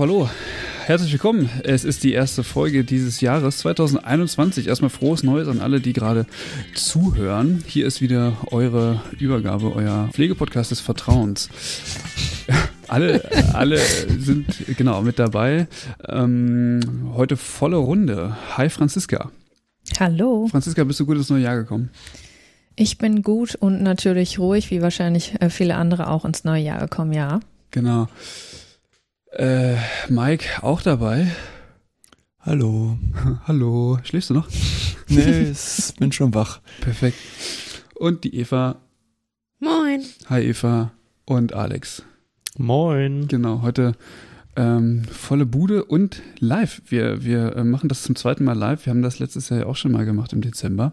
Hallo. Herzlich willkommen. Es ist die erste Folge dieses Jahres 2021. Erstmal frohes Neues an alle, die gerade zuhören. Hier ist wieder eure Übergabe, euer Pflegepodcast des Vertrauens. alle, alle sind genau mit dabei. Ähm, heute volle Runde. Hi Franziska. Hallo. Franziska, bist du gut ins neue Jahr gekommen? Ich bin gut und natürlich ruhig, wie wahrscheinlich äh, viele andere auch ins neue Jahr gekommen, ja. Genau. Äh, Mike auch dabei. Hallo. Hallo. Schläfst du noch? Nee, ich bin schon wach. Perfekt. Und die Eva. Moin. Hi Eva. Und Alex. Moin. Genau, heute ähm, volle Bude und live. Wir, wir äh, machen das zum zweiten Mal live. Wir haben das letztes Jahr ja auch schon mal gemacht im Dezember.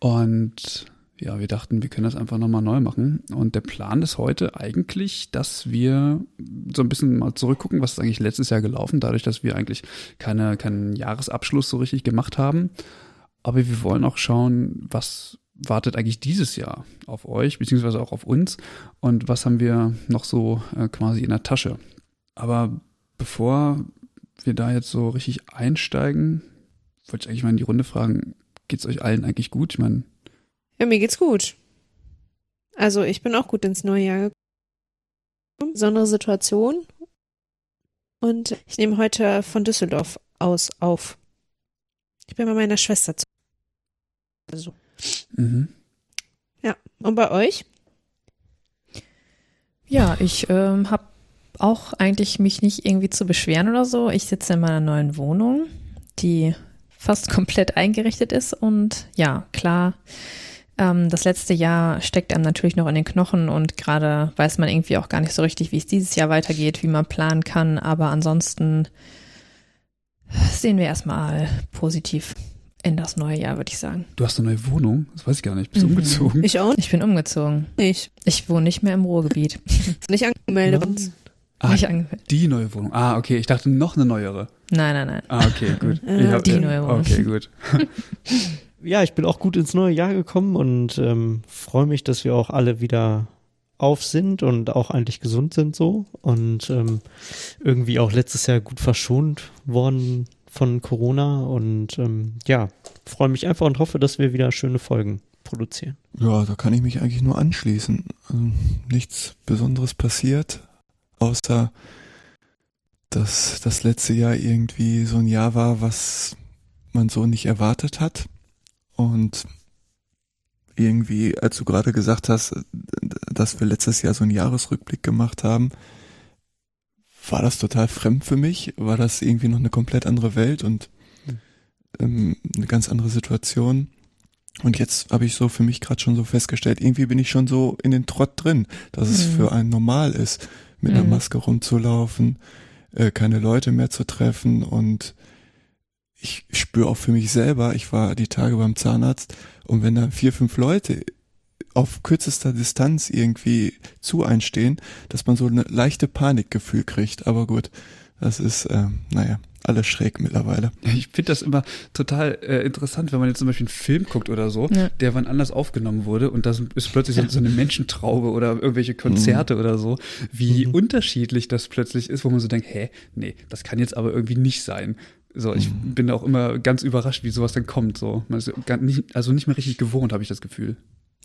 Und ja, wir dachten, wir können das einfach nochmal neu machen. Und der Plan ist heute eigentlich, dass wir so ein bisschen mal zurückgucken, was ist eigentlich letztes Jahr gelaufen, dadurch, dass wir eigentlich keine, keinen Jahresabschluss so richtig gemacht haben. Aber wir wollen auch schauen, was wartet eigentlich dieses Jahr auf euch, beziehungsweise auch auf uns und was haben wir noch so äh, quasi in der Tasche. Aber bevor wir da jetzt so richtig einsteigen, wollte ich eigentlich mal in die Runde fragen, geht's euch allen eigentlich gut? Ich meine, Ja, mir geht's gut. Also ich bin auch gut ins neue Jahr gekommen. Besondere Situation. Und ich nehme heute von Düsseldorf aus auf. Ich bin bei meiner Schwester zu. Also. mhm. Ja. Und bei euch? Ja, ich ähm, habe auch eigentlich mich nicht irgendwie zu beschweren oder so. Ich sitze in meiner neuen Wohnung, die fast komplett eingerichtet ist und ja, klar, ähm, das letzte Jahr steckt einem natürlich noch in den Knochen und gerade weiß man irgendwie auch gar nicht so richtig, wie es dieses Jahr weitergeht, wie man planen kann, aber ansonsten sehen wir erstmal positiv in das neue Jahr, würde ich sagen. du hast eine neue Wohnung? Das weiß ich gar nicht. Bist du Mhm. umgezogen? Ich auch Ich bin umgezogen. nicht. Ich wohne nicht mehr im Ruhrgebiet. Nicht angemeldet. Was? Ah, Nicht angemeldet. die neue Wohnung. Ah, okay. Ich dachte noch eine neuere. Nein, nein, nein. Ah, okay, gut. Ich hab- die neue Wohnung. Okay, gut. Ja, ich bin auch gut ins neue Jahr gekommen und ähm, freue mich, dass wir auch alle wieder auf sind und auch eigentlich gesund sind so und ähm, irgendwie auch letztes Jahr gut verschont worden von Corona und ähm, ja, freue mich einfach und hoffe, dass wir wieder schöne Folgen produzieren. Ja, da kann ich mich eigentlich nur anschließen. Also nichts Besonderes passiert, außer dass das letzte Jahr irgendwie so ein Jahr war, was man so nicht erwartet hat. Und irgendwie, als du gerade gesagt hast, dass wir letztes Jahr so einen Jahresrückblick gemacht haben, war das total fremd für mich, war das irgendwie noch eine komplett andere Welt und ähm, eine ganz andere Situation. Und jetzt habe ich so für mich gerade schon so festgestellt, irgendwie bin ich schon so in den Trott drin, dass es Mhm. für einen normal ist, mit einer Mhm. Maske rumzulaufen, äh, keine Leute mehr zu treffen und ich spüre auch für mich selber, ich war die Tage beim Zahnarzt und wenn da vier, fünf Leute auf kürzester Distanz irgendwie zu einstehen, dass man so eine leichte Panikgefühl kriegt. Aber gut, das ist, äh, naja, alles schräg mittlerweile. Ich finde das immer total äh, interessant, wenn man jetzt zum Beispiel einen Film guckt oder so, Ja. der wann anders aufgenommen wurde und das ist plötzlich so, so eine Menschentraube oder irgendwelche Konzerte oder so, wie Mhm. unterschiedlich das plötzlich ist, wo man so denkt, hä, nee, das kann jetzt aber irgendwie nicht sein. So, ich Mhm. bin auch immer ganz überrascht, wie sowas dann kommt. So, man ist gar nicht, also nicht mehr richtig gewohnt, habe ich das Gefühl.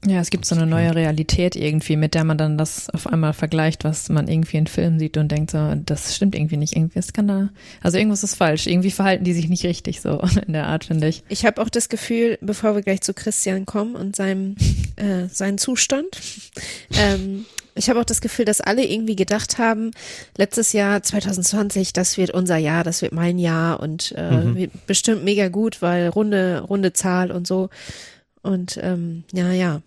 Ja, es gibt so eine neue Realität irgendwie, mit der man dann das auf einmal vergleicht, was man irgendwie in Filmen sieht und denkt so, das stimmt irgendwie nicht, irgendwie ist kann da, also irgendwas ist falsch, irgendwie verhalten die sich nicht richtig so in der Art, finde ich. Ich habe auch das Gefühl, bevor wir gleich zu Christian kommen und seinem äh, seinen Zustand, ähm, ich habe auch das Gefühl, dass alle irgendwie gedacht haben, letztes Jahr 2020, das wird unser Jahr, das wird mein Jahr und äh, Mhm. bestimmt mega gut, weil runde runde Zahl und so. Und ähm, ja, ja,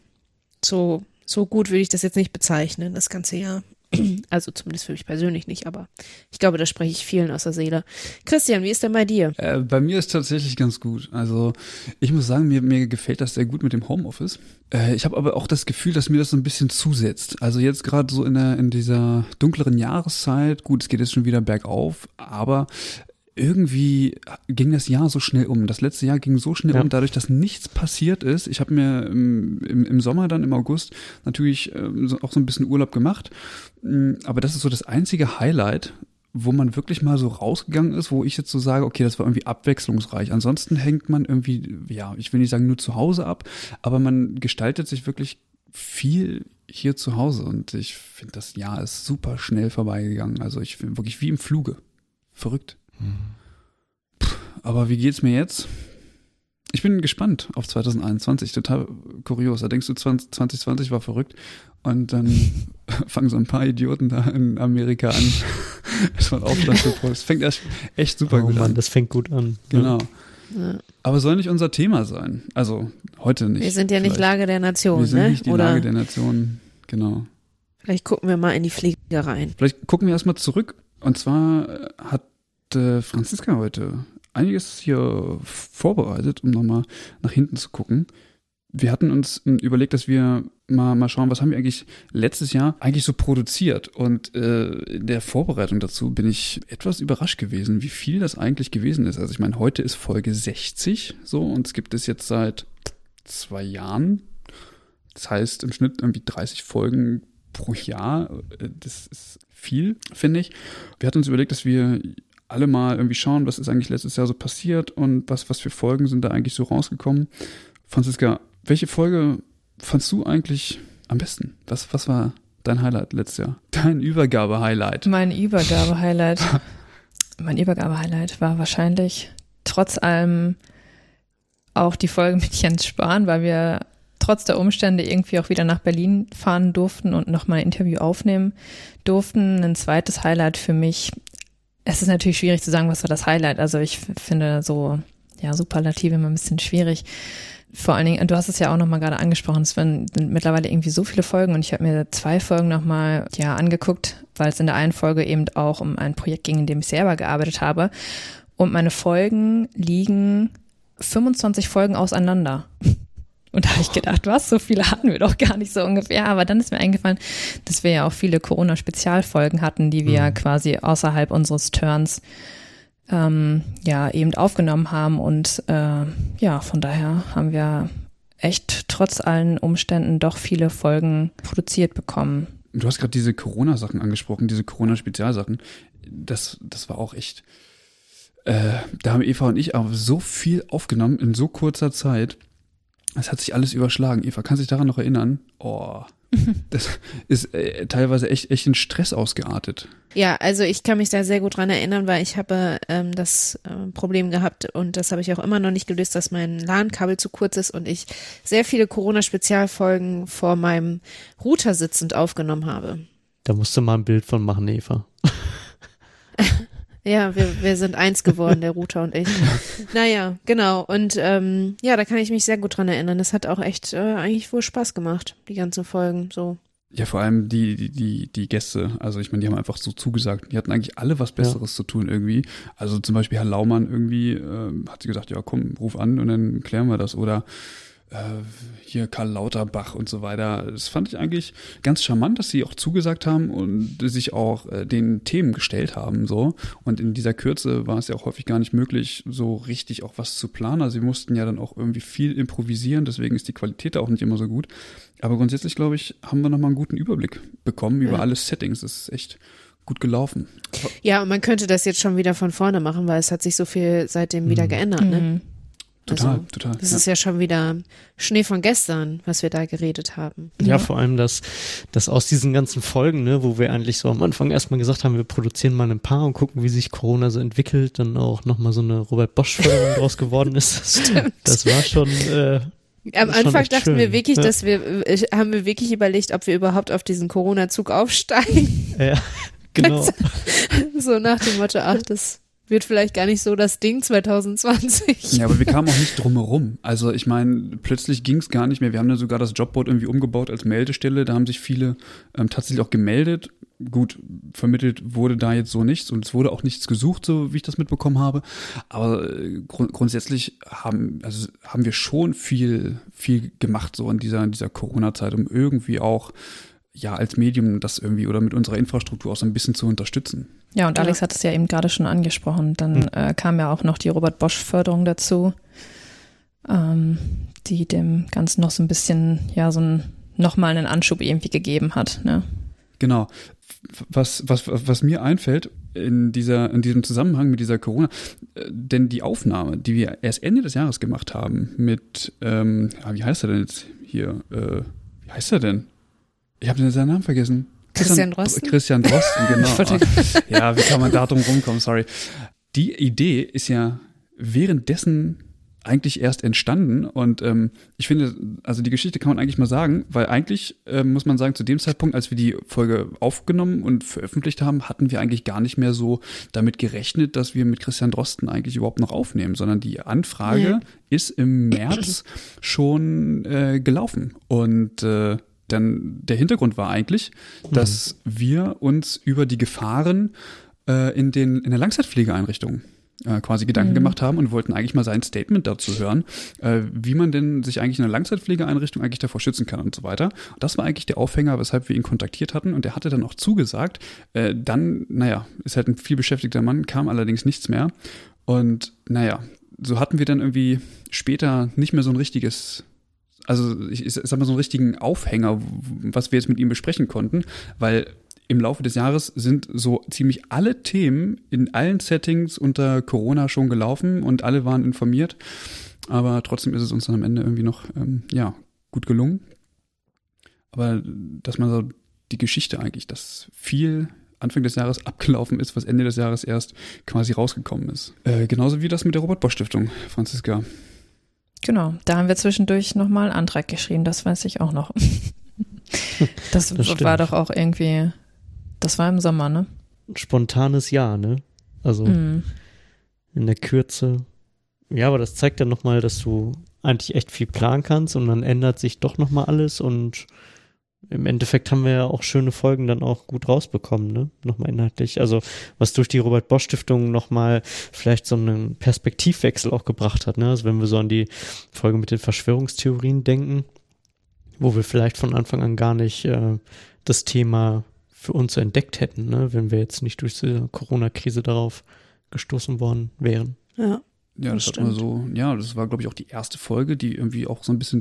so so gut würde ich das jetzt nicht bezeichnen, das ganze Jahr. Also zumindest für mich persönlich nicht, aber ich glaube, da spreche ich vielen aus der Seele. Christian, wie ist denn bei dir? Äh, bei mir ist tatsächlich ganz gut. Also ich muss sagen, mir, mir gefällt das sehr gut mit dem Homeoffice. Äh, ich habe aber auch das Gefühl, dass mir das so ein bisschen zusetzt. Also jetzt gerade so in, der, in dieser dunkleren Jahreszeit, gut, es geht jetzt schon wieder bergauf, aber irgendwie ging das Jahr so schnell um. Das letzte Jahr ging so schnell Ja. um, dadurch, dass nichts passiert ist. Ich habe mir im, im, im Sommer dann im August natürlich ähm, so, auch so ein bisschen Urlaub gemacht. Mm, Aber das ist so das einzige Highlight, wo man wirklich mal so rausgegangen ist, wo ich jetzt so sage, okay, das war irgendwie abwechslungsreich. Ansonsten hängt man irgendwie, ja, ich will nicht sagen nur zu Hause ab, aber man gestaltet sich wirklich viel hier zu Hause und ich finde, das Jahr ist super schnell vorbeigegangen. Also ich bin wirklich wie im Fluge. Verrückt. Puh, aber wie geht's mir jetzt? Ich bin gespannt auf 2021, total kurios. Da denkst du, 20, 2020 war verrückt und dann fangen so ein paar Idioten da in Amerika an, erstmal einen Aufstand zu posten. Es fängt erst echt super oh gut Mann, an. das fängt gut an. Genau. Ja. Aber soll nicht unser Thema sein. Also heute nicht. Wir sind ja nicht Vielleicht. Lage der Nation, Wir sind ne? nicht die Oder Lage der Nation. Genau. vielleicht gucken wir mal in die Fliege rein. Vielleicht gucken wir erstmal zurück. Und zwar äh, äh, Franziska heute einiges hier vorbereitet, um nochmal nach hinten zu gucken. Wir hatten uns ähm, überlegt, dass wir mal, mal schauen, was haben wir eigentlich letztes Jahr eigentlich so produziert. Und äh, in der Vorbereitung dazu bin ich etwas überrascht gewesen, wie viel das eigentlich gewesen ist. Also ich meine, heute ist Folge 60 so und es gibt es jetzt seit zwei Jahren. Das heißt im Schnitt irgendwie 30 Folgen pro Jahr. Äh, Das ist viel, finde ich. Wir hatten uns überlegt, dass wir alle mal irgendwie schauen, was ist eigentlich letztes Jahr so passiert und was, was für Folgen sind da eigentlich so rausgekommen. Franziska, welche Folge fandst du eigentlich am besten? Was, was war dein Highlight letztes Jahr? Dein Übergabe-Highlight. Mein Übergabe-Highlight, mein Übergabe-Highlight war wahrscheinlich trotz allem auch die Folge mit Jens Spahn, weil wir trotz der Umstände irgendwie auch wieder nach Berlin fahren durften und nochmal ein Interview aufnehmen durften. Ein zweites Highlight für mich. Es ist natürlich schwierig zu sagen, was war das Highlight. Also ich finde so, ja, Superlative immer ein bisschen schwierig. Vor allen Dingen, du hast es ja auch nochmal gerade angesprochen, es sind mittlerweile irgendwie so viele Folgen und ich habe mir zwei Folgen nochmal ja, angeguckt, weil es in der einen Folge eben auch um ein Projekt ging, in dem ich selber gearbeitet habe. Und meine Folgen liegen 25 Folgen auseinander. Und da habe ich gedacht, was, so viele hatten wir doch gar nicht so ungefähr. Aber dann ist mir eingefallen, dass wir ja auch viele Corona-Spezialfolgen hatten, die wir Mhm. quasi außerhalb unseres Turns ähm, ja eben aufgenommen haben. Und äh, ja, von daher haben wir echt trotz allen Umständen doch viele Folgen produziert bekommen. Du hast gerade diese Corona-Sachen angesprochen, diese Corona-Spezialsachen. Das, das war auch echt. Äh, da haben Eva und ich aber so viel aufgenommen in so kurzer Zeit. Es hat sich alles überschlagen. Eva, kannst du dich daran noch erinnern? Oh, das ist äh, teilweise echt, echt in Stress ausgeartet. Ja, also ich kann mich da sehr gut dran erinnern, weil ich habe ähm, das äh, Problem gehabt und das habe ich auch immer noch nicht gelöst, dass mein LAN-Kabel zu kurz ist und ich sehr viele Corona-Spezialfolgen vor meinem Router sitzend aufgenommen habe. Da musst du mal ein Bild von machen, Eva. Ja, wir, wir sind eins geworden, der Router und ich. Naja, genau. Und ähm, ja, da kann ich mich sehr gut dran erinnern. Das hat auch echt äh, eigentlich wohl Spaß gemacht, die ganzen Folgen. So. Ja, vor allem die, die, die, die Gäste. Also ich meine, die haben einfach so zugesagt. Die hatten eigentlich alle was Besseres zu tun irgendwie. Also zum Beispiel Herr Laumann irgendwie ähm, hat sie gesagt, ja komm, ruf an und dann klären wir das. Oder äh, hier Karl Lauterbach und so weiter. Das fand ich eigentlich ganz charmant, dass sie auch zugesagt haben und sich auch äh, den Themen gestellt haben. so Und in dieser Kürze war es ja auch häufig gar nicht möglich, so richtig auch was zu planen. Also sie mussten ja dann auch irgendwie viel improvisieren, deswegen ist die Qualität da auch nicht immer so gut. Aber grundsätzlich, glaube ich, haben wir nochmal einen guten Überblick bekommen über Ja. alle Settings. Das ist echt gut gelaufen. Ja, und man könnte das jetzt schon wieder von vorne machen, weil es hat sich so viel seitdem wieder Mhm. geändert. Ne? Mhm. Total, Also, total. Das ja. ist ja schon wieder Schnee von gestern, was wir da geredet haben. Ja, vor allem, dass, dass aus diesen ganzen Folgen, ne, wo wir eigentlich so am Anfang erstmal gesagt haben, wir produzieren mal ein paar und gucken, wie sich Corona so entwickelt, dann auch nochmal so eine Robert Bosch-Förderung draus geworden ist. Stimmt. Das war schon, äh, Am Anfang dachten wir schön. wirklich, Ja. dass wir, äh, haben wir wirklich überlegt, ob wir überhaupt auf diesen Corona-Zug aufsteigen. ja, genau. so nach dem Motto, ach, das wird vielleicht gar nicht so das Ding 2020. Ja, aber wir kamen auch nicht drum herum. Also ich meine, plötzlich ging es gar nicht mehr. Wir haben dann sogar das Jobboard irgendwie umgebaut als Meldestelle. Da haben sich viele ähm, tatsächlich auch gemeldet. Gut, vermittelt wurde da jetzt so nichts und es wurde auch nichts gesucht, so wie ich das mitbekommen habe. Aber äh, grund grundsätzlich haben, also haben wir schon viel, viel gemacht so in dieser, in dieser Corona-Zeit, um irgendwie auch ja als Medium das irgendwie oder mit unserer Infrastruktur auch so ein bisschen zu unterstützen. Ja, und Ja. Alex hat es ja eben gerade schon angesprochen. Dann Hm. äh, kam ja auch noch die Robert Bosch-Förderung dazu, ähm, die dem Ganzen noch so ein bisschen, ja, so ein, nochmal einen Anschub irgendwie gegeben hat. Ne? Genau. Was, was, was mir einfällt in, dieser, in diesem Zusammenhang mit dieser Corona, äh, denn die Aufnahme, die wir erst Ende des Jahres gemacht haben mit, ähm, ja, wie heißt er denn jetzt hier? Äh, wie heißt er denn? Ich habe seinen Namen vergessen. Christian Drosten? Christian Drosten, genau. Ja, wie kann man da drum rumkommen? Sorry. Die Idee ist ja währenddessen eigentlich erst entstanden und ähm, ich finde, also die Geschichte kann man eigentlich mal sagen, weil eigentlich äh, muss man sagen, zu dem Zeitpunkt, als wir die Folge aufgenommen und veröffentlicht haben, hatten wir eigentlich gar nicht mehr so damit gerechnet, dass wir mit Christian Drosten eigentlich überhaupt noch aufnehmen, sondern die Anfrage ist im März schon äh, gelaufen und äh, dann der Hintergrund war eigentlich, dass wir uns über die Gefahren äh, in den in der Langzeitpflegeeinrichtung äh, quasi Gedanken Mhm. gemacht haben und wollten eigentlich mal sein Statement dazu hören, äh, wie man denn sich eigentlich in einer Langzeitpflegeeinrichtung eigentlich davor schützen kann und so weiter. Und das war eigentlich der Aufhänger, weshalb wir ihn kontaktiert hatten und er hatte dann auch zugesagt. Äh, dann, naja, ist halt ein viel beschäftigter Mann, kam allerdings nichts mehr. Und naja, so hatten wir dann irgendwie später nicht mehr so ein richtiges also ich, ich sag mal so einen richtigen Aufhänger, was wir jetzt mit ihm besprechen konnten, weil im Laufe des Jahres sind so ziemlich alle Themen in allen Settings unter Corona schon gelaufen und alle waren informiert. Aber trotzdem ist es uns dann am Ende irgendwie noch, ähm, ja, gut gelungen. Aber dass man so die Geschichte eigentlich, dass viel Anfang des Jahres abgelaufen ist, was Ende des Jahres erst quasi rausgekommen ist. Äh, genauso wie das mit der Robert-Bosch-Stiftung, Franziska. Genau, da haben wir zwischendurch nochmal einen Antrag geschrieben, das weiß ich auch noch. Das, Das war doch auch irgendwie, das war im Sommer, ne? Spontanes Ja, ne? Also Mhm. in der Kürze. Ja, aber das zeigt dann nochmal, dass du eigentlich echt viel planen kannst und dann ändert sich doch nochmal alles und im Endeffekt haben wir ja auch schöne Folgen dann auch gut rausbekommen, ne? Nochmal inhaltlich. Also, was durch die Robert-Bosch-Stiftung nochmal vielleicht so einen Perspektivwechsel auch gebracht hat, ne? Also, wenn wir so an die Folge mit den Verschwörungstheorien denken, wo wir vielleicht von Anfang an gar nicht äh, das Thema für uns entdeckt hätten, ne? Wenn wir jetzt nicht durch diese Corona-Krise darauf gestoßen worden wären. Ja. Ja, Das das, hat man so, ja, das war, glaube ich, auch die erste Folge, die irgendwie auch so ein bisschen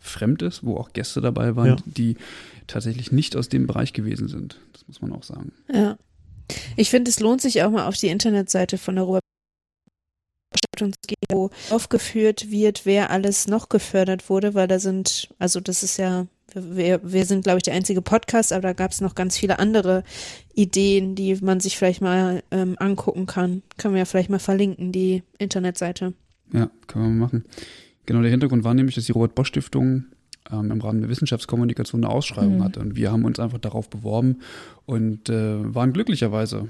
pflegefremd ist, wo auch Gäste dabei waren, Ja. die tatsächlich nicht aus dem Bereich gewesen sind. Das muss man auch sagen. Ja. Ich finde, es lohnt sich auch mal auf die Internetseite von der Robert Stiftung zu gehen, wo aufgeführt wird, wer alles noch gefördert wurde, weil da sind, also das ist ja, wir, wir sind, glaube ich, der einzige Podcast, aber da gab es noch ganz viele andere Ideen, die man sich vielleicht mal ähm, angucken kann. Können wir ja vielleicht mal verlinken, die Internetseite. Ja, können wir mal machen. Genau, der Hintergrund war nämlich, dass die Robert-Bosch-Stiftung ähm, im Rahmen der Wissenschaftskommunikation eine Ausschreibung Mhm. hatte. Und wir haben uns einfach darauf beworben und äh, waren glücklicherweise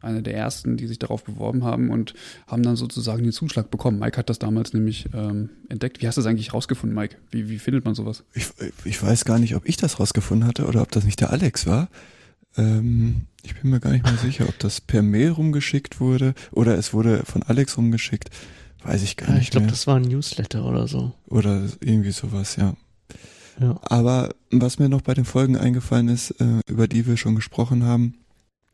eine der ersten, die sich darauf beworben haben und haben dann sozusagen den Zuschlag bekommen. Mike hat das damals nämlich ähm, entdeckt. Wie hast du das eigentlich rausgefunden, Mike? Wie, wie findet man sowas? Ich, ich weiß gar nicht, ob ich das rausgefunden hatte oder ob das nicht der Alex war. Ähm, ich bin mir gar nicht mal sicher, ob das per Mail rumgeschickt wurde oder es wurde von Alex rumgeschickt. Weiß ich gar Ja, nicht ich glaube, das war ein Newsletter oder so. Oder irgendwie sowas, ja. Ja. Aber was mir noch bei den Folgen eingefallen ist, äh, über die wir schon gesprochen haben,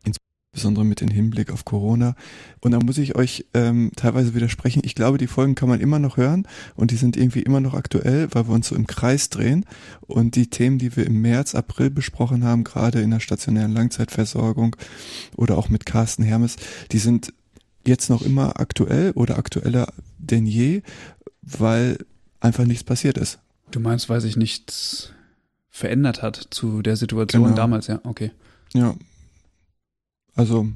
insbesondere mit dem Hinblick auf Corona, und da muss ich euch ähm, teilweise widersprechen, ich glaube, die Folgen kann man immer noch hören und die sind irgendwie immer noch aktuell, weil wir uns so im Kreis drehen und die Themen, die wir im März, April besprochen haben, gerade in der stationären Langzeitversorgung oder auch mit Carsten Hermes, die sind jetzt noch immer aktuell oder aktueller denn je, weil einfach nichts passiert ist. Du meinst, weil sich nichts verändert hat zu der Situation Genau. damals, ja, okay. Ja. Also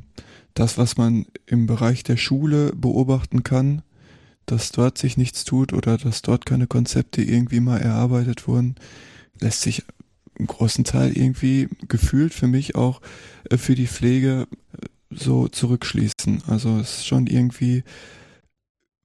das, was man im Bereich der Schule beobachten kann, dass dort sich nichts tut oder dass dort keine Konzepte irgendwie mal erarbeitet wurden, lässt sich im großen Teil irgendwie gefühlt für mich auch äh, für die Pflege so zurückschließen. Also es ist schon irgendwie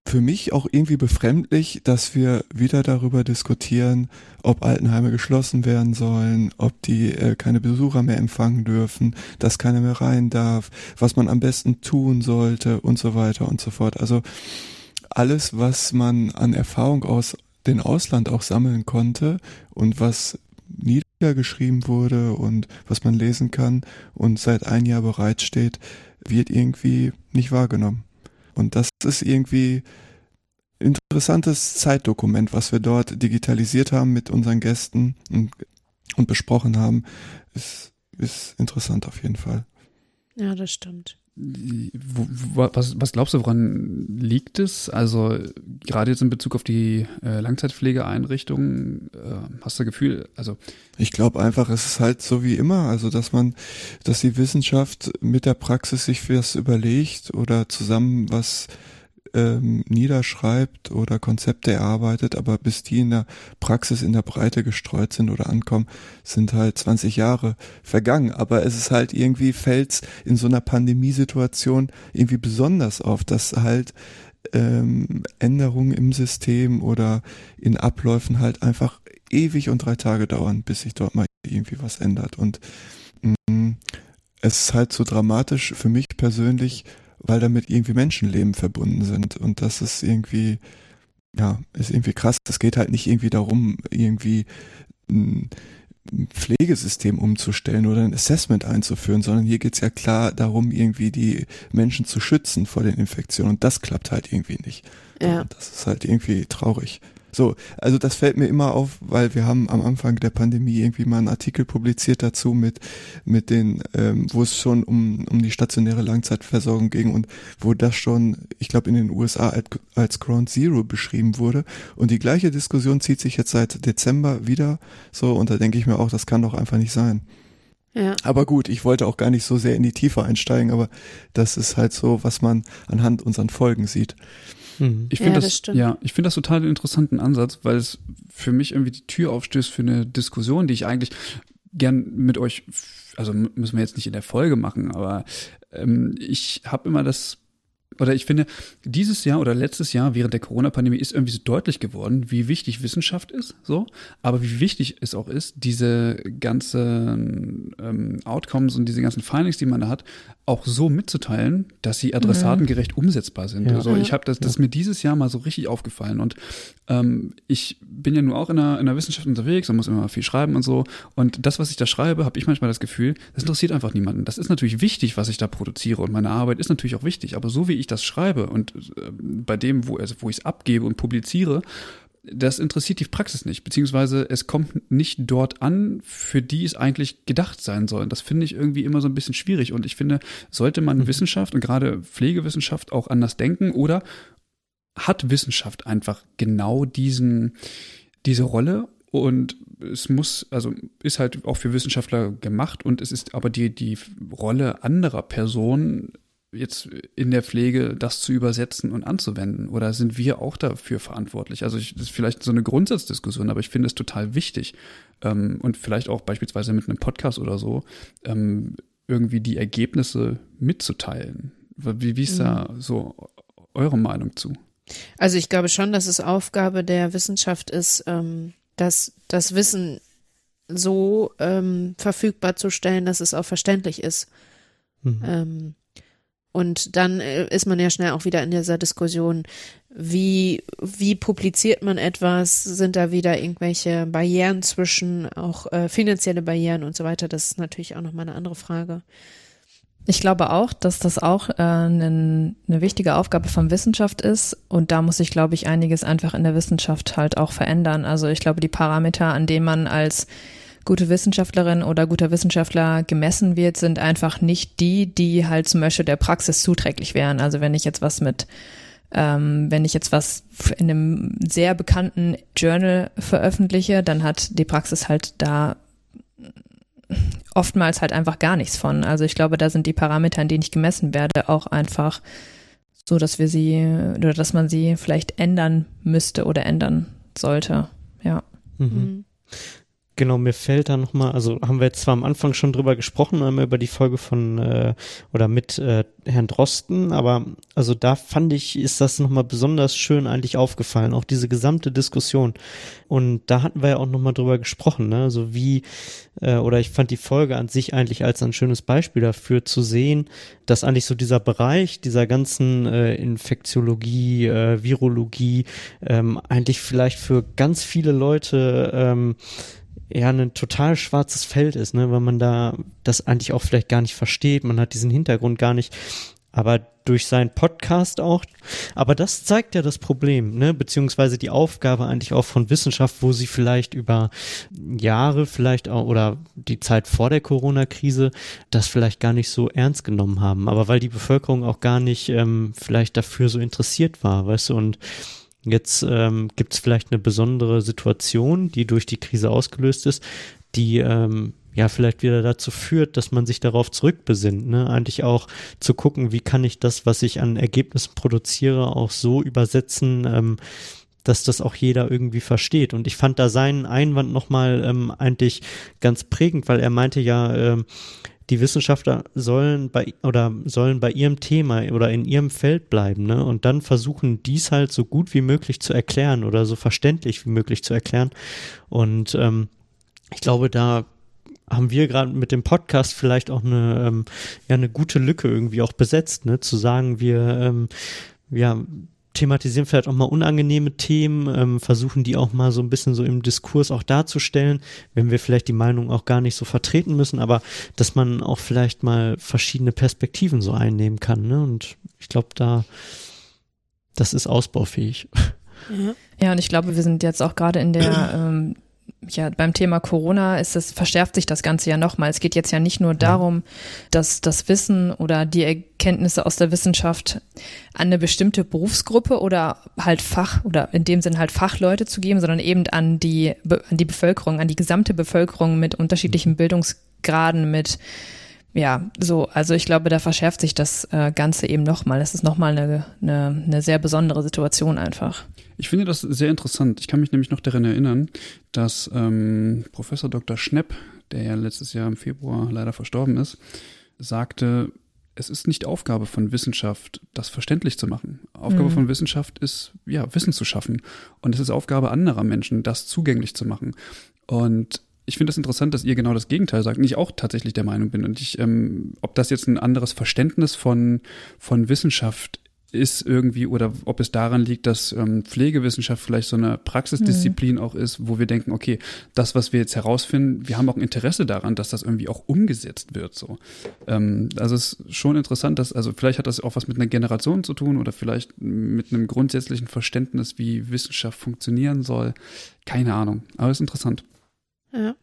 für mich auch irgendwie befremdlich, dass wir wieder darüber diskutieren, ob Altenheime geschlossen werden sollen, ob die äh, keine Besucher mehr empfangen dürfen, dass keiner mehr rein darf, was man am besten tun sollte und so weiter und so fort. Also alles, was man an Erfahrung aus dem Ausland auch sammeln konnte und was niedergeschrieben wurde und was man lesen kann und seit ein Jahr bereitsteht, wird irgendwie nicht wahrgenommen. Und das ist irgendwie interessantes Zeitdokument, was wir dort digitalisiert haben mit unseren Gästen und, und besprochen haben, ist, ist interessant auf jeden Fall. Ja, das stimmt. Was, was glaubst du, woran liegt es? Also gerade jetzt in Bezug auf die äh, Langzeitpflegeeinrichtungen, äh, hast du Gefühl, also Ich glaube einfach, es ist halt so wie immer, also dass man, dass die Wissenschaft mit der Praxis sich was überlegt oder zusammen was ähm, niederschreibt oder Konzepte erarbeitet, aber bis die in der Praxis in der Breite gestreut sind oder ankommen, sind halt 20 Jahre vergangen. Aber es ist halt irgendwie fällt's in so einer Pandemiesituation irgendwie besonders auf, dass halt ähm, Änderungen im System oder in Abläufen halt einfach ewig und drei Tage dauern, bis sich dort mal irgendwie was ändert. Und mh, es ist halt so dramatisch für mich persönlich, weil damit irgendwie Menschenleben verbunden sind. Und das ist irgendwie, ja, ist irgendwie krass. Es geht halt nicht irgendwie darum, irgendwie ein Pflegesystem umzustellen oder ein Assessment einzuführen, sondern hier geht's ja klar darum, irgendwie die Menschen zu schützen vor den Infektionen. Und das klappt halt irgendwie nicht. Ja. Und Das ist halt irgendwie traurig. So, also das fällt mir immer auf, weil wir haben am Anfang der Pandemie irgendwie mal einen Artikel publiziert dazu mit mit den, ähm, wo es schon um um die stationäre Langzeitversorgung ging und wo das schon, ich glaube in den USA als, als Ground Zero beschrieben wurde und die gleiche Diskussion zieht sich jetzt seit Dezember wieder so und da denke ich mir auch, das kann doch einfach nicht sein. Ja. Aber gut, ich wollte auch gar nicht so sehr in die Tiefe einsteigen, aber das ist halt so, was man anhand unseren Folgen sieht. Mhm. Ich finde Ja, das, das ja, ich finde das total einen interessanten Ansatz, weil es für mich irgendwie die Tür aufstößt für eine Diskussion, die ich eigentlich gern mit euch, also müssen wir jetzt nicht in der Folge machen, aber ähm, ich habe immer das oder ich finde, dieses Jahr oder letztes Jahr während der Corona-Pandemie ist irgendwie so deutlich geworden, wie wichtig Wissenschaft ist, so, aber wie wichtig es auch ist, diese ganzen ähm, Outcomes und diese ganzen Findings, die man da hat, auch so mitzuteilen, dass sie adressatengerecht umsetzbar sind. Ja. Also ich habe das, das ist mir dieses Jahr mal so richtig aufgefallen und ähm, ich bin ja nur auch in der, in der Wissenschaft unterwegs und muss immer viel schreiben und so. Und das, was ich da schreibe, habe ich manchmal das Gefühl, das interessiert einfach niemanden. Das ist natürlich wichtig, was ich da produziere und meine Arbeit ist natürlich auch wichtig. Aber so wie ich das schreibe und äh, bei dem, wo, also wo ich es abgebe und publiziere, das interessiert die Praxis nicht, beziehungsweise es kommt nicht dort an, für die es eigentlich gedacht sein soll. Das finde ich irgendwie immer so ein bisschen schwierig. Und ich finde, sollte man Wissenschaft und gerade Pflegewissenschaft auch anders denken oder hat Wissenschaft einfach genau diesen, diese Rolle? Und es muss, also ist halt auch für Wissenschaftler gemacht und es ist aber die, die Rolle anderer Personen jetzt in der Pflege das zu übersetzen und anzuwenden? Oder sind wir auch dafür verantwortlich? Also ich, das ist vielleicht so eine Grundsatzdiskussion, aber ich finde es total wichtig ähm, und vielleicht auch beispielsweise mit einem Podcast oder so ähm, irgendwie die Ergebnisse mitzuteilen. Wie, wie ist da so eure Meinung zu? Also ich glaube schon, dass es Aufgabe der Wissenschaft ist, ähm, das, das Wissen so ähm, verfügbar zu stellen, dass es auch verständlich ist. Mhm. Und dann äh, ist man ja schnell auch wieder in dieser Diskussion, wie, wie publiziert man etwas? Sind da wieder irgendwelche Barrieren zwischen, auch äh, finanzielle Barrieren und so weiter? Das ist natürlich auch nochmal eine andere Frage. Ich glaube auch, dass das auch äh, eine, eine wichtige Aufgabe von Wissenschaft ist. Und da muss sich, glaube ich, einiges einfach in der Wissenschaft halt auch verändern. Also ich glaube, die Parameter, an denen man als gute Wissenschaftlerin oder guter Wissenschaftler gemessen wird, sind einfach nicht die, die halt zum Beispiel der Praxis zuträglich wären. Also wenn ich jetzt was mit ähm, wenn ich jetzt was in einem sehr bekannten Journal veröffentliche, dann hat die Praxis halt da oftmals halt einfach gar nichts von. Also ich glaube, da sind die Parameter, an denen ich gemessen werde, auch einfach so, dass wir sie oder dass man sie vielleicht ändern müsste oder ändern sollte. Ja. Mhm. Genau, mir fällt da nochmal, also haben wir jetzt zwar am Anfang schon drüber gesprochen, einmal über die Folge von äh, oder mit äh, Herrn Drosten, aber also da fand ich, ist das nochmal besonders schön eigentlich aufgefallen, auch diese gesamte Diskussion. Und da hatten wir ja auch nochmal drüber gesprochen, ne? Also wie, äh, oder ich fand die Folge an sich eigentlich als ein schönes Beispiel dafür zu sehen, dass eigentlich so dieser Bereich dieser ganzen äh, Infektiologie, äh, Virologie ähm, eigentlich vielleicht für ganz viele Leute ähm, eher ein total schwarzes Feld ist, ne, weil man da das eigentlich auch vielleicht gar nicht versteht, man hat diesen Hintergrund gar nicht, aber durch seinen Podcast auch. Aber das zeigt ja das Problem, ne, beziehungsweise die Aufgabe eigentlich auch von Wissenschaft, wo sie vielleicht über Jahre vielleicht auch oder die Zeit vor der Corona-Krise das vielleicht gar nicht so ernst genommen haben, aber weil die Bevölkerung auch gar nicht ähm, vielleicht dafür so interessiert war, weißt du, und Jetzt ähm, gibt es vielleicht eine besondere Situation, die durch die Krise ausgelöst ist, die ähm, ja vielleicht wieder dazu führt, dass man sich darauf zurückbesinnt. Ne? Eigentlich auch zu gucken, wie kann ich das, was ich an Ergebnissen produziere, auch so übersetzen, ähm, dass das auch jeder irgendwie versteht. Und ich fand da seinen Einwand nochmal ähm, eigentlich ganz prägend, weil er meinte ja, ähm, die Wissenschaftler sollen bei oder sollen bei ihrem Thema oder in ihrem Feld bleiben, ne? Und dann versuchen, dies halt so gut wie möglich zu erklären oder so verständlich wie möglich zu erklären. Und ähm, ich glaube, da haben wir gerade mit dem Podcast vielleicht auch eine ähm, ja eine gute Lücke irgendwie auch besetzt, ne? Zu sagen, wir ähm, ja thematisieren vielleicht auch mal unangenehme Themen, ähm, versuchen die auch mal so ein bisschen so im Diskurs auch darzustellen, wenn wir vielleicht die Meinung auch gar nicht so vertreten müssen, aber dass man auch vielleicht mal verschiedene Perspektiven so einnehmen kann. Ne? Und ich glaube, da, das ist ausbaufähig. Ja, und ich glaube, wir sind jetzt auch gerade in der ähm, ja, beim Thema Corona ist es, verschärft sich das Ganze ja nochmal. Es geht jetzt ja nicht nur darum, dass das Wissen oder die Erkenntnisse aus der Wissenschaft an eine bestimmte Berufsgruppe oder halt Fach oder in dem Sinn halt Fachleute zu geben, sondern eben an die, an die Bevölkerung, an die gesamte Bevölkerung mit unterschiedlichen Bildungsgraden, mit ja, so, also ich glaube, da verschärft sich das äh, Ganze eben nochmal. Das ist nochmal eine, eine, eine sehr besondere Situation einfach. Ich finde das sehr interessant. Ich kann mich nämlich noch daran erinnern, dass ähm, Professor Dr. Schnepp, der ja letztes Jahr im Februar leider verstorben ist, sagte, es ist nicht Aufgabe von Wissenschaft, das verständlich zu machen. Aufgabe mhm. von Wissenschaft ist, ja, Wissen zu schaffen. Und es ist Aufgabe anderer Menschen, das zugänglich zu machen. Und ich finde es das interessant, dass ihr genau das Gegenteil sagt und ich auch tatsächlich der Meinung bin. Und ich, ähm, ob das jetzt ein anderes Verständnis von, von Wissenschaft ist irgendwie oder ob es daran liegt, dass ähm, Pflegewissenschaft vielleicht so eine Praxisdisziplin mhm. auch ist, wo wir denken, okay, das, was wir jetzt herausfinden, wir haben auch Interesse daran, dass das irgendwie auch umgesetzt wird. So, ähm, also es ist schon interessant, dass also vielleicht hat das auch was mit einer Generation zu tun oder vielleicht mit einem grundsätzlichen Verständnis, wie Wissenschaft funktionieren soll. Keine Ahnung, aber es ist interessant. Ja.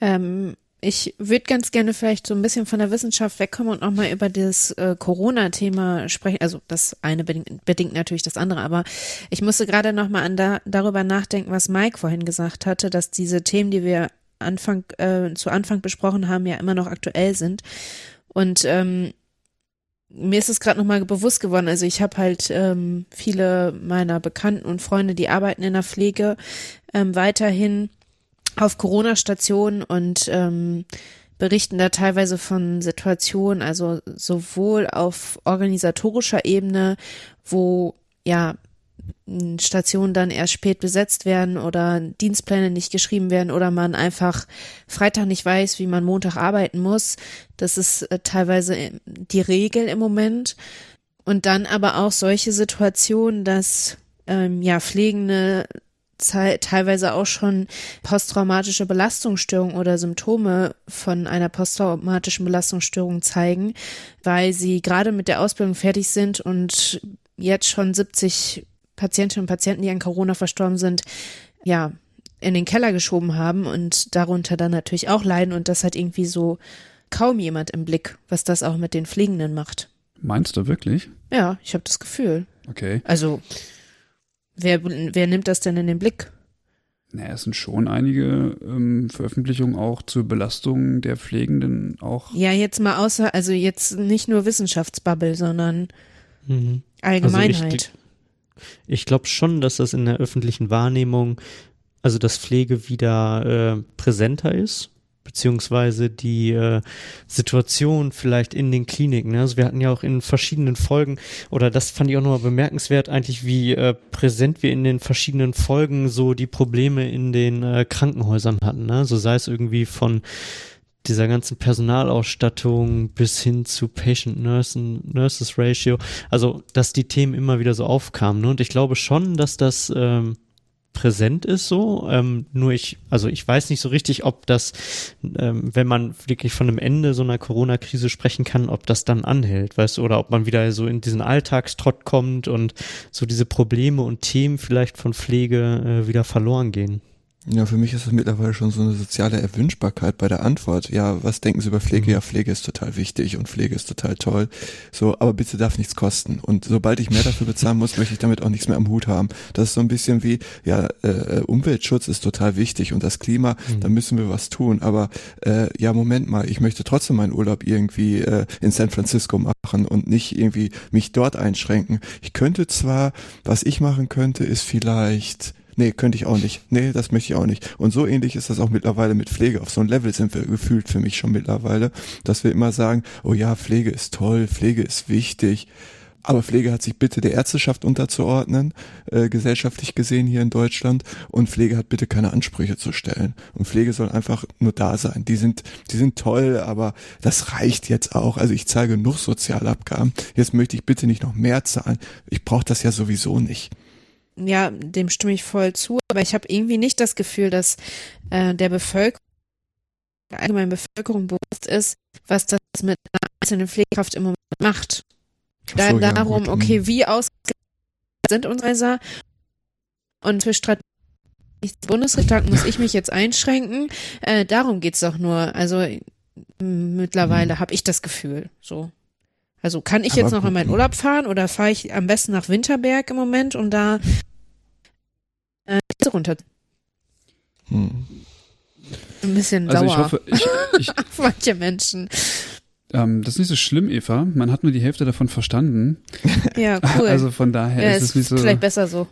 Ähm, ich würde ganz gerne vielleicht so ein bisschen von der Wissenschaft wegkommen und nochmal über das äh, Corona-Thema sprechen. Also das eine bedingt, bedingt, natürlich das andere, aber ich musste gerade nochmal da, darüber nachdenken, was Mike vorhin gesagt hatte, dass diese Themen, die wir Anfang, äh, zu Anfang besprochen haben, ja immer noch aktuell sind. Und ähm, mir ist es gerade nochmal bewusst geworden. Also ich habe halt ähm, viele meiner Bekannten und Freunde, die arbeiten in der Pflege, ähm, weiterhin auf Corona-Stationen und ähm, berichten da teilweise von Situationen, also sowohl auf organisatorischer Ebene, wo ja Stationen dann erst spät besetzt werden oder Dienstpläne nicht geschrieben werden oder man einfach Freitag nicht weiß, wie man Montag arbeiten muss. Das ist äh, teilweise äh, die Regel im Moment. Und dann aber auch solche Situationen, dass ähm, ja Pflegende teilweise auch schon posttraumatische Belastungsstörung oder Symptome von einer posttraumatischen Belastungsstörung zeigen, weil sie gerade mit der Ausbildung fertig sind und jetzt schon 70 Patientinnen und Patienten, die an Corona verstorben sind, ja, in den Keller geschoben haben und darunter dann natürlich auch leiden und das hat irgendwie so kaum jemand im Blick, was das auch mit den Pflegenden macht. Meinst du wirklich? Ja, ich habe das Gefühl. Okay. Also, wer, wer nimmt das denn in den Blick? Naja, es sind schon einige ähm, Veröffentlichungen auch zur Belastung der Pflegenden auch. Ja, jetzt mal außer, also jetzt nicht nur Wissenschaftsbubble, sondern Mhm. Allgemeinheit. Ich glaube schon, dass das in der öffentlichen Wahrnehmung, also dass Pflege wieder äh, präsenter ist, beziehungsweise die äh, Situation vielleicht in den Kliniken. Ne? Also wir hatten ja auch in verschiedenen Folgen, oder das fand ich auch nochmal bemerkenswert, eigentlich wie äh, präsent wir in den verschiedenen Folgen so die Probleme in den äh, Krankenhäusern hatten. Ne? So sei es irgendwie von dieser ganzen Personalausstattung bis hin zu Patient Nurses Ratio, also dass die Themen immer wieder so aufkamen. Ne? Und ich glaube schon, dass das ähm, präsent ist so. Ähm, nur ich, also ich weiß nicht so richtig, ob das, ähm, wenn man wirklich von einem Ende so einer Corona-Krise sprechen kann, ob das dann anhält, weißt du, oder ob man wieder so in diesen Alltagstrott kommt und so diese Probleme und Themen vielleicht von Pflege äh, wieder verloren gehen. Ja, für mich ist es mittlerweile schon so eine soziale Erwünschbarkeit bei der Antwort. Ja, was denken Sie über Pflege? Mhm. Ja, Pflege ist total wichtig und Pflege ist total toll. So, aber bitte darf nichts kosten. Und sobald ich mehr dafür bezahlen muss, möchte ich damit auch nichts mehr am Hut haben. Das ist so ein bisschen wie, ja, äh, Umweltschutz ist total wichtig und das Klima, Mhm. da müssen wir was tun. Aber äh, ja, Moment mal, ich möchte trotzdem meinen Urlaub irgendwie äh, in San Francisco machen und nicht irgendwie mich dort einschränken. Ich könnte zwar, was ich machen könnte, ist vielleicht Nee, könnte ich auch nicht. Nee, das möchte ich auch nicht. Und so ähnlich ist das auch mittlerweile mit Pflege. Auf so ein Level sind wir gefühlt für mich schon mittlerweile, dass wir immer sagen, oh ja, Pflege ist toll, Pflege ist wichtig. Aber Pflege hat sich bitte der Ärzteschaft unterzuordnen, äh, gesellschaftlich gesehen hier in Deutschland. Und Pflege hat bitte keine Ansprüche zu stellen. Und Pflege soll einfach nur da sein. Die sind, die sind toll, aber das reicht jetzt auch. Also ich zahle genug Sozialabgaben. Jetzt möchte ich bitte nicht noch mehr zahlen. Ich brauche das ja sowieso nicht. Ja, dem stimme ich voll zu, aber ich habe irgendwie nicht das Gefühl, dass äh, der Bevölkerung, der allgemeinen Bevölkerung bewusst ist, was das mit einer einzelnen Pflegekraft im Moment macht. Ach Da, so, ja, darum, gut, okay, mm. wie aus sind unsere Häuser und für Strategie des Bundesregierung muss ich mich jetzt einschränken. Äh, darum geht's doch nur. Also mittlerweile habe ich das Gefühl. So. Also kann ich Aber jetzt noch in meinen. Urlaub fahren oder fahre ich am besten nach Winterberg im Moment, um da äh, runter Hm. ein bisschen Also sauer ich hoffe, ich, ich, auf manche Menschen. ähm, das ist nicht so schlimm, Eva. Man hat nur die Hälfte davon verstanden. Ja, cool. Also von daher ja, ist es ist nicht so. vielleicht besser so.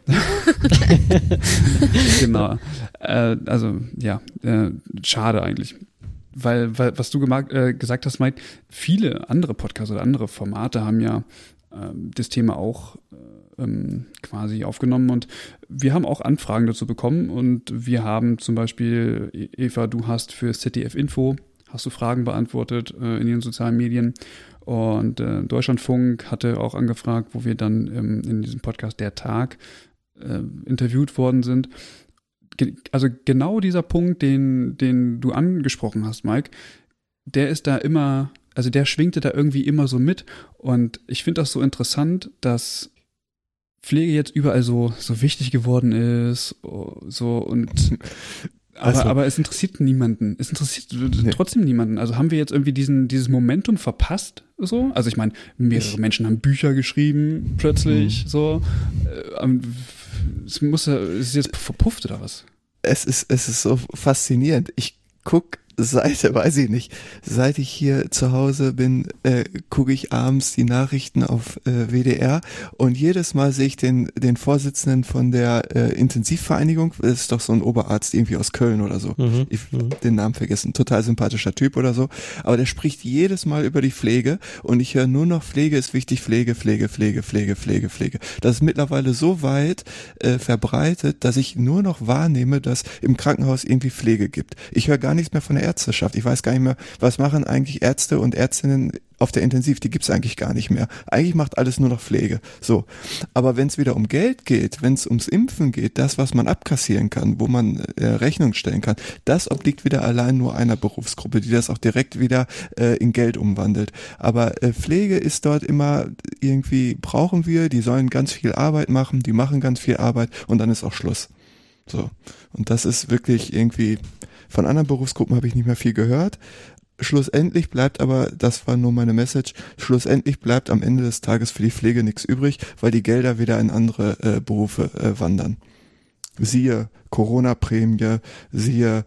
genau. Äh, also ja, äh, schade eigentlich. Weil, weil was du gemag, äh, gesagt hast, Mike, viele andere Podcasts oder andere Formate haben ja ähm, das Thema auch äh, ähm, quasi aufgenommen. Und wir haben auch Anfragen dazu bekommen. Und wir haben zum Beispiel, E- Eva, du hast für ZDF Info, hast du Fragen beantwortet äh, in den sozialen Medien. Und äh, Deutschlandfunk hatte auch angefragt, wo wir dann ähm, in diesem Podcast Der Tag äh, interviewt worden sind. Also genau dieser Punkt, den, den du angesprochen hast, Mike, der ist da immer, also der schwingte da irgendwie immer so mit. Und ich finde das so interessant, dass Pflege jetzt überall so, so wichtig geworden ist, oh, so und aber, Also- aber es interessiert niemanden. Es interessiert Nee. trotzdem niemanden. Also haben wir jetzt irgendwie diesen, dieses Momentum verpasst, so? Also ich meine, mehrere Ich- Menschen haben Bücher geschrieben, plötzlich, Mhm. so. Äh, Es muss ist jetzt verpufft oder was? es ist, es ist so faszinierend. Ich guck seit, weiß ich nicht, seit ich hier zu Hause bin, äh, gucke ich abends die Nachrichten auf äh, WDR und jedes Mal sehe ich den, den Vorsitzenden von der äh, Intensivvereinigung, das ist doch so ein Oberarzt irgendwie aus Köln oder so. Mhm. Ich Mhm. den Namen vergessen, total sympathischer Typ oder so, aber der spricht jedes Mal über die Pflege und ich höre nur noch Pflege ist wichtig, Pflege, Pflege, Pflege, Pflege, Pflege, Pflege. Das ist mittlerweile so weit äh, verbreitet, dass ich nur noch wahrnehme, dass im Krankenhaus irgendwie Pflege gibt. Ich höre gar nichts mehr von der Ärzteschaft. Ich weiß gar nicht mehr, was machen eigentlich Ärzte und Ärztinnen auf der Intensiv, die gibt's eigentlich gar nicht mehr. Eigentlich macht alles nur noch Pflege. So. Aber wenn es wieder um Geld geht, wenn es ums Impfen geht, das, was man abkassieren kann, wo man äh, Rechnung stellen kann, das obliegt wieder allein nur einer Berufsgruppe, die das auch direkt wieder äh, in Geld umwandelt. Aber äh, Pflege ist dort immer irgendwie, brauchen wir, die sollen ganz viel Arbeit machen, die machen ganz viel Arbeit und dann ist auch Schluss. So. Und das ist wirklich irgendwie, von anderen Berufsgruppen habe ich nicht mehr viel gehört. schlussendlich bleibt aber, das war nur meine Message, schlussendlich bleibt am Ende des Tages für die Pflege nichts übrig, weil die Gelder wieder in andere äh, Berufe äh, wandern. Siehe Corona-Prämie, siehe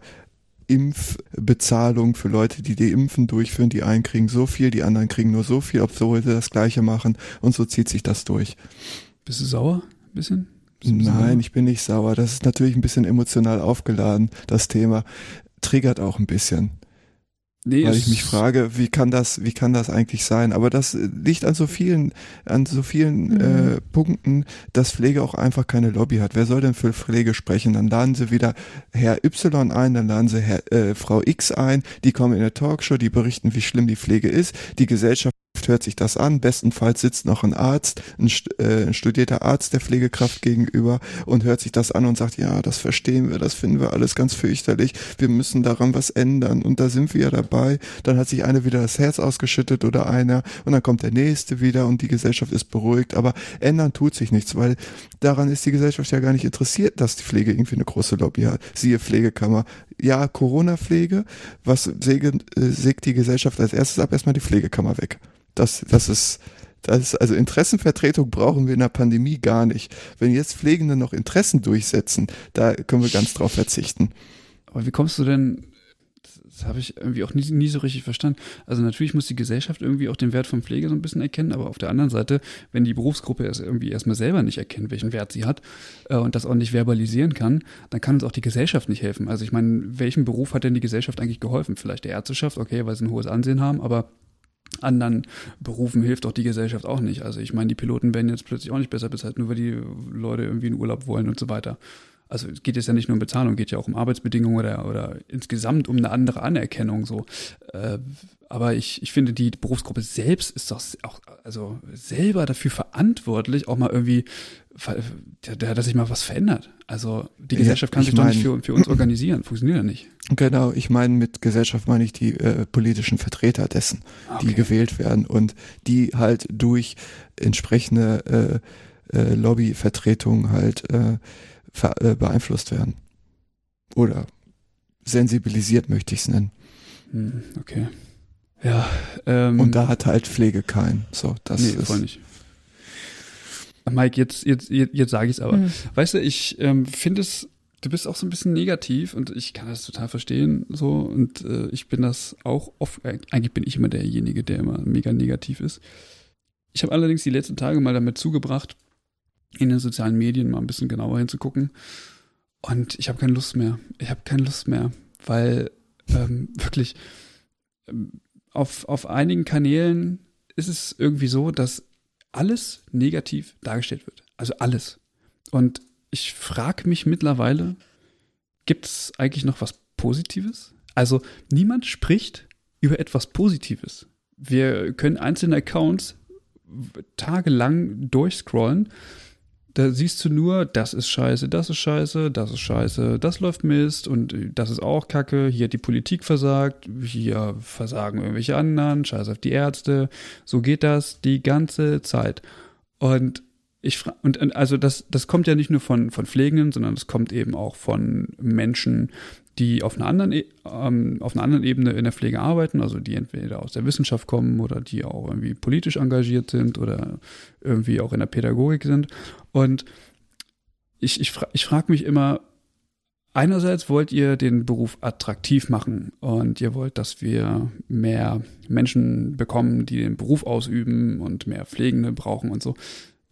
Impfbezahlung für Leute, die die Impfen durchführen. Die einen kriegen so viel, die anderen kriegen nur so viel, obwohl sie das Gleiche machen. Und so zieht sich das durch. Bist du sauer? Ein bisschen? Nein, ich bin nicht sauer. Das ist natürlich ein bisschen emotional aufgeladen, das Thema. Triggert auch ein bisschen. Nee, weil ich mich frage, wie kann das, wie kann das eigentlich sein? Aber das liegt an so vielen, an so vielen mhm. äh, Punkten, dass Pflege auch einfach keine Lobby hat. Wer soll denn für Pflege sprechen? Dann laden sie wieder Herr Y ein, dann laden sie Herr, äh, Frau X ein, die kommen in eine Talkshow, die berichten, wie schlimm die Pflege ist. Die Gesellschaft hört sich das an. Bestenfalls sitzt noch ein Arzt, ein, äh, ein, studierter Arzt der Pflegekraft gegenüber und hört sich das an und sagt, ja, das verstehen wir, das finden wir alles ganz fürchterlich. Wir müssen daran was ändern. Und da sind wir ja dabei. Dann hat sich eine wieder das Herz ausgeschüttet oder einer und dann kommt der nächste wieder und die Gesellschaft ist beruhigt. Aber ändern tut sich nichts, weil daran ist die Gesellschaft ja gar nicht interessiert, dass die Pflege irgendwie eine große Lobby hat. Siehe Pflegekammer. Ja, Corona-Pflege. Was äh, sägt die Gesellschaft als erstes ab? Erstmal die Pflegekammer weg. Das, das ist, das also Interessenvertretung brauchen wir in der Pandemie gar nicht. Wenn jetzt Pflegende noch Interessen durchsetzen, da können wir ganz drauf verzichten. Aber wie kommst du denn, das habe ich irgendwie auch nie, nie so richtig verstanden. Also natürlich muss die Gesellschaft irgendwie auch den Wert von Pflege so ein bisschen erkennen, aber auf der anderen Seite, wenn die Berufsgruppe es irgendwie erstmal selber nicht erkennt, welchen Wert sie hat äh, und das auch nicht verbalisieren kann, dann kann uns auch die Gesellschaft nicht helfen. Also ich meine, welchem Beruf hat denn die Gesellschaft eigentlich geholfen? Vielleicht der Ärzteschaft, okay, weil sie ein hohes Ansehen haben, aber anderen Berufen hilft auch die Gesellschaft auch nicht. Also ich meine, die Piloten werden jetzt plötzlich auch nicht besser bezahlt, nur weil die Leute irgendwie in Urlaub wollen und so weiter. Also es geht jetzt ja nicht nur um Bezahlung, geht ja auch um Arbeitsbedingungen oder, oder insgesamt um eine andere Anerkennung so. Äh, aber ich, ich finde, die Berufsgruppe selbst ist doch auch also selber dafür verantwortlich, auch mal irgendwie, dass sich mal was verändert. Also die Gesellschaft kann sich mein, doch nicht für, für uns organisieren, funktioniert ja nicht. Genau, ich meine mit Gesellschaft meine ich die äh, politischen Vertreter dessen, okay. die gewählt werden und die halt durch entsprechende äh, äh, Lobbyvertretungen halt äh, beeinflusst werden. Oder sensibilisiert möchte ich es nennen. Hm, okay. Ja. Ähm, und da hat halt Pflege keinen. So, das nee, ist. Voll nicht. Mike, jetzt, jetzt, jetzt, jetzt sage ich es aber. Mhm. Weißt du, ich ähm, finde es, du bist auch so ein bisschen negativ und ich kann das total verstehen. So, und äh, ich bin das auch oft, äh, eigentlich bin ich immer derjenige, der immer mega negativ ist. Ich habe allerdings die letzten Tage mal damit zugebracht, in den sozialen Medien mal ein bisschen genauer hinzugucken. Und ich habe keine Lust mehr. Ich habe keine Lust mehr, weil ähm, wirklich ähm, auf, auf einigen Kanälen ist es irgendwie so, dass alles negativ dargestellt wird. Also alles. Und ich frage mich mittlerweile, gibt es eigentlich noch was Positives? Also niemand spricht über etwas Positives. Wir können einzelne Accounts tagelang durchscrollen da siehst du nur, das ist scheiße, das ist scheiße, das ist scheiße, das läuft Mist und das ist auch Kacke, hier hat die Politik versagt, hier versagen irgendwelche anderen, scheiße auf die Ärzte. So geht das die ganze Zeit. Und ich und also das, das kommt ja nicht nur von, von Pflegenden, sondern es kommt eben auch von Menschen, die auf einer anderen, e, ähm, auf einer anderen Ebene in der Pflege arbeiten, also die entweder aus der Wissenschaft kommen oder die auch irgendwie politisch engagiert sind oder irgendwie auch in der Pädagogik sind. Und ich, ich, ich frage mich immer, einerseits wollt ihr den Beruf attraktiv machen und ihr wollt, dass wir mehr Menschen bekommen, die den Beruf ausüben und mehr Pflegende brauchen und so.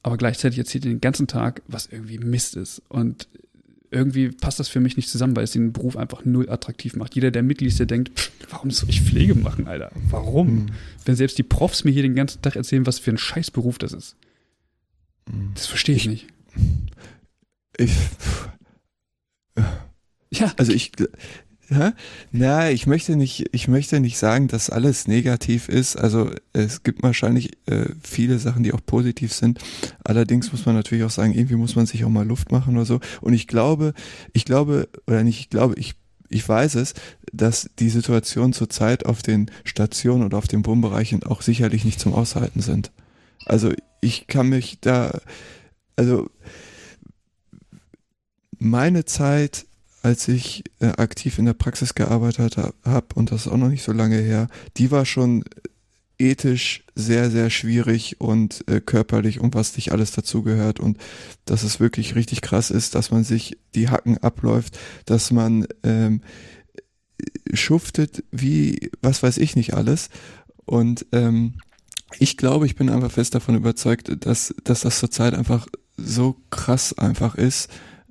Aber gleichzeitig erzählt ihr den ganzen Tag, was irgendwie Mist ist. Und irgendwie passt das für mich nicht zusammen, weil es den Beruf einfach null attraktiv macht. Jeder, der mitliest, der denkt, pff, warum soll ich Pflege machen, Alter? Warum? Mhm. Wenn selbst die Profs mir hier den ganzen Tag erzählen, was für ein Scheißberuf das ist. Mhm. Das verstehe ich, ich, nicht. Ich. Ja. Also ich, ja? Na, ich möchte nicht, ich möchte nicht sagen, dass alles negativ ist. Also es gibt wahrscheinlich äh, viele Sachen, die auch positiv sind. Allerdings muss man natürlich auch sagen, irgendwie muss man sich auch mal Luft machen oder so. Und ich glaube, ich glaube, oder nicht, ich glaube, ich ich weiß es, dass die Situation zurzeit auf den Stationen oder auf den Wohnbereichen auch sicherlich nicht zum Aushalten sind. Also ich kann mich da, also meine Zeit als ich äh, aktiv in der Praxis gearbeitet habe, und das ist auch noch nicht so lange her, die war schon ethisch sehr, sehr schwierig und äh, körperlich und was nicht alles dazugehört. Und dass es wirklich richtig krass ist, dass man sich die Hacken abläuft, dass man ähm, schuftet wie was weiß ich nicht alles. Und ähm, ich glaube, ich bin einfach fest davon überzeugt, dass, dass das zurzeit einfach so krass einfach ist,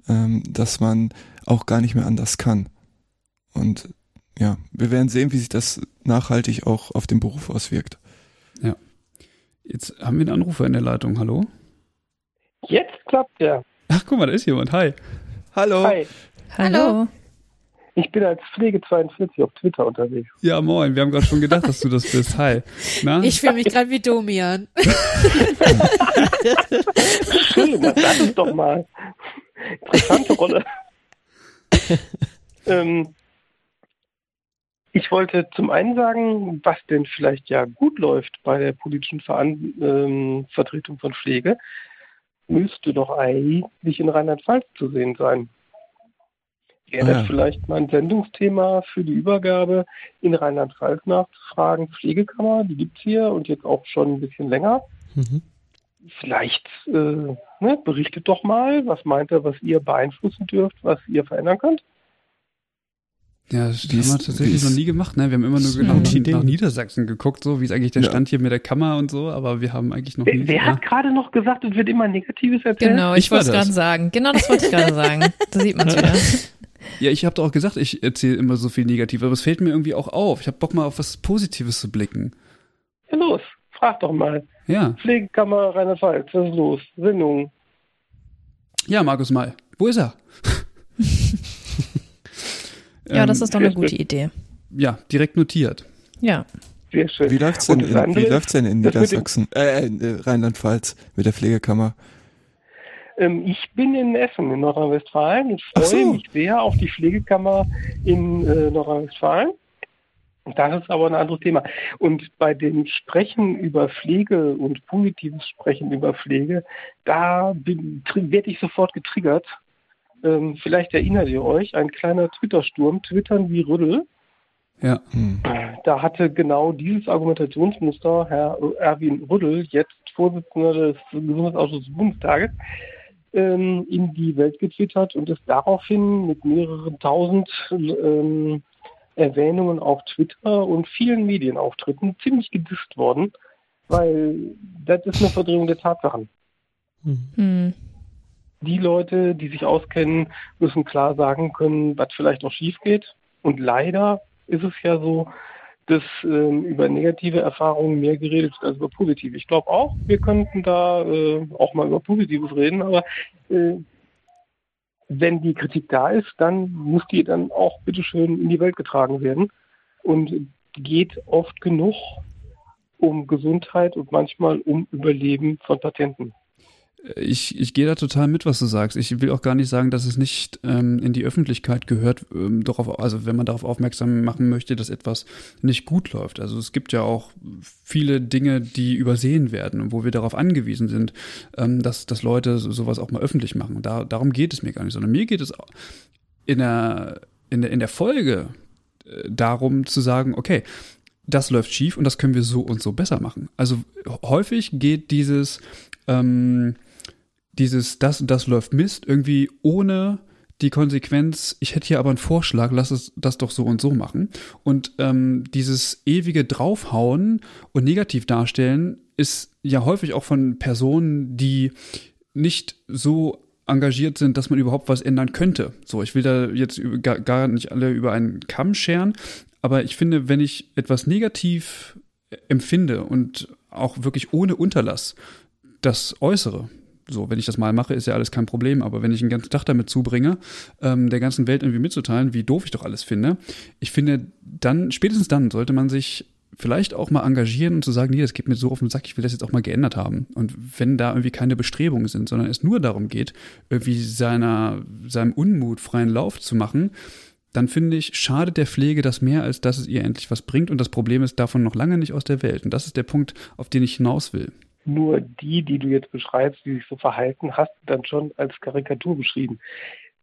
ähm, dass man auch gar nicht mehr anders kann. Und ja, wir werden sehen, wie sich das nachhaltig auch auf den Beruf auswirkt. Ja. Jetzt haben wir einen Anrufer in der Leitung. Hallo? Jetzt klappt der. Ach, guck mal, da ist jemand. Hi. Hallo. Hi. Hallo. Ich bin als Pflege42 auf Twitter unterwegs. Ja, moin. Wir haben gerade schon gedacht, dass du das bist. Hi. Na? Ich fühle mich gerade wie Domian. Schön, das ich doch mal. Interessante Rolle. ähm, ich wollte zum einen sagen, was denn vielleicht ja gut läuft bei der politischen Veran ähm, Vertretung von Pflege, müsste doch eigentlich in Rheinland-Pfalz zu sehen sein. Wäre Ah, ja. das vielleicht mal ein Sendungsthema für die Übergabe in Rheinland-Pfalz nachzufragen? Pflegekammer, die gibt's hier und jetzt auch schon ein bisschen länger. Mhm. Vielleicht äh, ne, berichtet doch mal, was meint er, was ihr beeinflussen dürft, was ihr verändern könnt. Ja, das haben wir tatsächlich ist- noch nie gemacht. Ne? Wir haben immer nur genau nach, Idee. nach Niedersachsen geguckt, so wie ist eigentlich der Ja. Stand hier mit der Kammer und so, aber wir haben eigentlich noch Wer, nie. wer ja. hat gerade noch gesagt, es wird immer Negatives erzählt? Genau, Ich ich wollte es gerade sagen. Genau das wollte ich gerade sagen. Da sieht man es wieder. ja, ich habe doch auch gesagt, ich erzähle immer so viel Negatives, aber es fällt mir irgendwie auch auf. Ich habe Bock mal auf was Positives zu blicken. Ja, los, frag doch mal. Ja, Pflegekammer Rheinland-Pfalz, was ist los? Sendung. ja, Markus Mal. Wo ist er? Ja, das Ähm, ist doch eine gute Idee. Ja, direkt notiert. Ja. Sehr schön. Wie läuft's denn, das in, andere wie läuft's denn in Niedersachsen, äh, in äh, Rheinland-Pfalz mit der Pflegekammer? Ähm, ich bin in Essen in Nordrhein-Westfalen und freue so. mich sehr auf die Pflegekammer in äh, Nordrhein-Westfalen. Das ist aber ein anderes Thema. Und bei dem Sprechen über Pflege und positives Sprechen über Pflege, da werde ich sofort getriggert. Ähm, vielleicht erinnert ihr euch, ein kleiner Twitter-Sturm, Twittern wie Rüddel. Ja. Hm. Da hatte genau dieses Argumentationsmuster Herr Erwin Rüddel, jetzt Vorsitzender des Gesundheitsausschusses des Bundestages, ähm, in die Welt getwittert und ist daraufhin mit mehreren tausend ähm, Erwähnungen auf Twitter und vielen Medienauftritten ziemlich gedisst worden, weil das ist eine Verdrehung der Tatsachen. Mhm. Hm. Die Leute, die sich auskennen, müssen klar sagen können, was vielleicht noch schief geht. Und leider ist es ja so, dass ähm, über negative Erfahrungen mehr geredet wird als über positive. Ich glaube auch, wir könnten da äh, auch mal über Positives reden, aber äh, wenn die Kritik da ist, dann muss die dann auch bitteschön in die Welt getragen werden und geht oft genug um Gesundheit und manchmal um Überleben von Patienten. Ich, ich gehe da total mit, was du sagst. Ich will auch gar nicht sagen, dass es nicht ähm, in die Öffentlichkeit gehört, ähm, darauf, also wenn man darauf aufmerksam machen möchte, dass etwas nicht gut läuft. Also es gibt ja auch viele Dinge, die übersehen werden und wo wir darauf angewiesen sind, ähm, dass, dass Leute so- sowas auch mal öffentlich machen. Da, darum geht es mir gar nicht, sondern mir geht es in der, in der, in der Folge äh, darum zu sagen, okay, das läuft schief und das können wir so und so besser machen. Also häufig geht dieses, ähm, dieses, das und das läuft Mist, irgendwie ohne die Konsequenz, ich hätte hier aber einen Vorschlag, lass es das doch so und so machen. Und ähm, dieses ewige Draufhauen und negativ darstellen ist ja häufig auch von Personen, die nicht so engagiert sind, dass man überhaupt was ändern könnte. So, ich will da jetzt gar nicht alle über einen Kamm scheren, aber ich finde, wenn ich etwas negativ empfinde und auch wirklich ohne Unterlass das äußere, so, wenn ich das mal mache, ist ja alles kein Problem, aber wenn ich einen ganzen Tag damit zubringe, ähm, der ganzen Welt irgendwie mitzuteilen, wie doof ich doch alles finde, ich finde, dann, spätestens dann sollte man sich vielleicht auch mal engagieren und zu sagen, nee, das geht mir so auf den Sack, ich will das jetzt auch mal geändert haben. Und wenn da irgendwie keine Bestrebungen sind, sondern es nur darum geht, irgendwie seiner, seinem Unmut freien Lauf zu machen, dann finde ich, schadet der Pflege das mehr, als dass es ihr endlich was bringt. Und das Problem ist davon noch lange nicht aus der Welt. Und das ist der Punkt, auf den ich hinaus will. Nur die, die du jetzt beschreibst, die sich so verhalten, hast du dann schon als Karikatur beschrieben.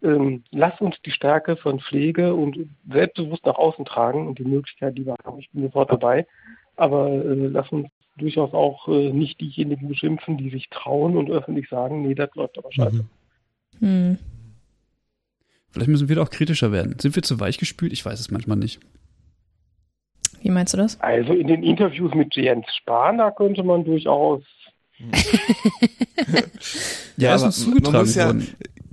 ähm, lass uns die Stärke von Pflege und selbstbewusst nach außen tragen und die Möglichkeit, die wir haben. Ich bin sofort dabei. Aber äh, lass uns durchaus auch äh, nicht diejenigen beschimpfen, die sich trauen und öffentlich sagen, nee, das läuft aber scheiße. Mhm. Hm. Vielleicht müssen wir doch kritischer werden. Sind wir zu weich gespült? Ich weiß es manchmal nicht. Wie meinst du das? Also in den Interviews mit Jens Spahn, da könnte man durchaus ja, aber man muss ja,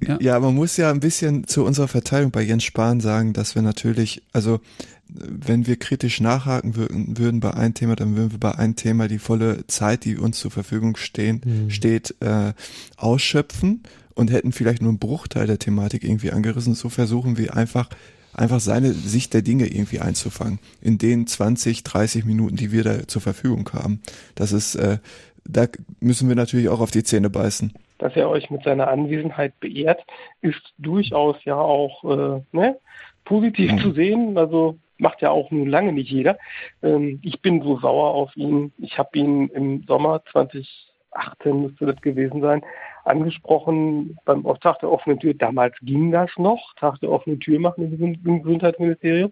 ja, ja. man muss ja ein bisschen zu unserer Verteilung bei Jens Spahn sagen, dass wir natürlich, also wenn wir kritisch nachhaken würden, würden bei einem Thema, dann würden wir bei einem Thema die volle Zeit, die uns zur Verfügung stehen, mhm. steht, äh, ausschöpfen und hätten vielleicht nur einen Bruchteil der Thematik irgendwie angerissen. So versuchen wir einfach, einfach seine Sicht der Dinge irgendwie einzufangen. In den 20, 30 Minuten, die wir da zur Verfügung haben. Das ist, äh, da müssen wir natürlich auch auf die Zähne beißen. Dass er euch mit seiner Anwesenheit beehrt, ist durchaus ja auch äh, ne, positiv mhm. zu sehen. Also macht ja auch nun lange nicht jeder. Ähm, ich bin so sauer auf ihn. Ich habe ihn im Sommer 2018 müsste das gewesen sein, angesprochen beim Tag der offenen Tür. Damals ging das noch, Tag der offenen Tür machen im Gesundheitsministerium.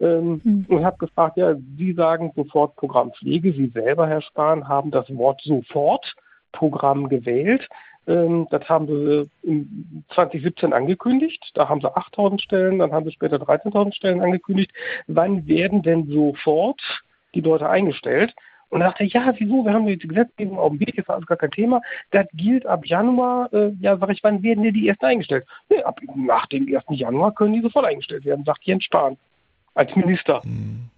Ähm, hm. Und habe gefragt, ja, Sie sagen sofort Programm Pflege. Sie selber, Herr Spahn, haben das Wort sofort Programm gewählt. Ähm, das haben sie in 2017 angekündigt. Da haben sie 8000 Stellen, dann haben sie später 13.000 Stellen angekündigt. Wann werden denn sofort die Leute eingestellt? Und er dachte, ja, wieso? Wir haben die Gesetzgebung auf dem Weg, ist alles gar kein Thema. Das gilt ab Januar, äh, ja, sag ich, wann werden denn die ersten eingestellt? Nee, ab, nach dem 1. Januar können die sofort eingestellt werden, sagt Jens Spahn als Minister. Mhm.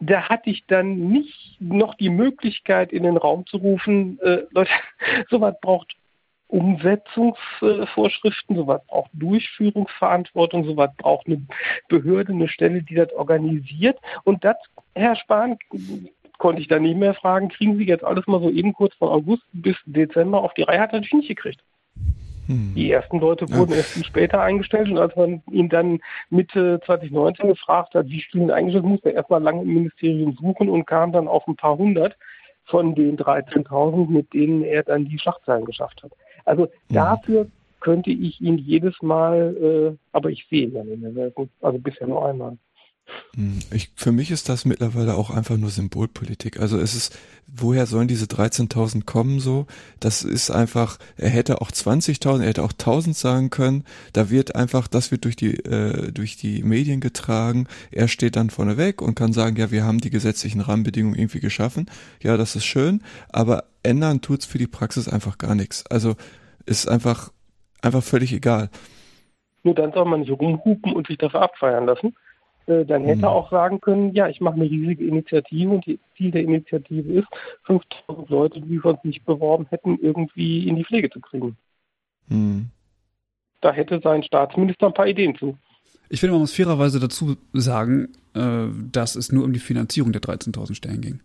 Da hatte ich dann nicht noch die Möglichkeit, in den Raum zu rufen, äh, Leute, sowas braucht Umsetzungsvorschriften, sowas braucht Durchführungsverantwortung, sowas braucht eine Behörde, eine Stelle, die das organisiert. Und das, Herr Spahn, konnte ich dann nicht mehr fragen, kriegen Sie jetzt alles mal so eben kurz von August bis Dezember auf die Reihe, hat er natürlich nicht gekriegt. Hm. Die ersten Leute wurden ja. erst viel später eingestellt und als man ihn dann Mitte 2019 gefragt hat, wie viele eingestellt, musste er erstmal lange im Ministerium suchen und kam dann auf ein paar hundert von den 13.000, mit denen er dann die Schlachtzeilen geschafft hat. Also hm. dafür könnte ich ihn jedes Mal, äh, aber ich sehe ihn ja nicht mehr also bisher nur einmal. Hm, ich, für mich ist das mittlerweile auch einfach nur Symbolpolitik. Also es ist, woher sollen diese 13.000 kommen so? Das ist einfach, er hätte auch 20.000, er hätte auch 1.000 sagen können. Da wird einfach, das wird durch die, äh, durch die Medien getragen. Er steht dann vorne weg und kann sagen, ja, wir haben die gesetzlichen Rahmenbedingungen irgendwie geschaffen. Ja, das ist schön, aber ändern tut's für die Praxis einfach gar nichts. Also ist einfach, einfach völlig egal. Nur dann soll man nicht rumhupen und sich dafür abfeiern lassen. Äh, dann hätte er mhm. auch sagen können, ja, ich mache eine riesige Initiative und die Ziel der Initiative ist, 5000 Leute, die wir uns nicht beworben hätten, irgendwie in die Pflege zu kriegen. Mhm. Da hätte sein Staatsminister ein paar Ideen zu. Ich finde, man muss fairerweise dazu sagen, äh, dass es nur um die Finanzierung der 13.000 Stellen ging.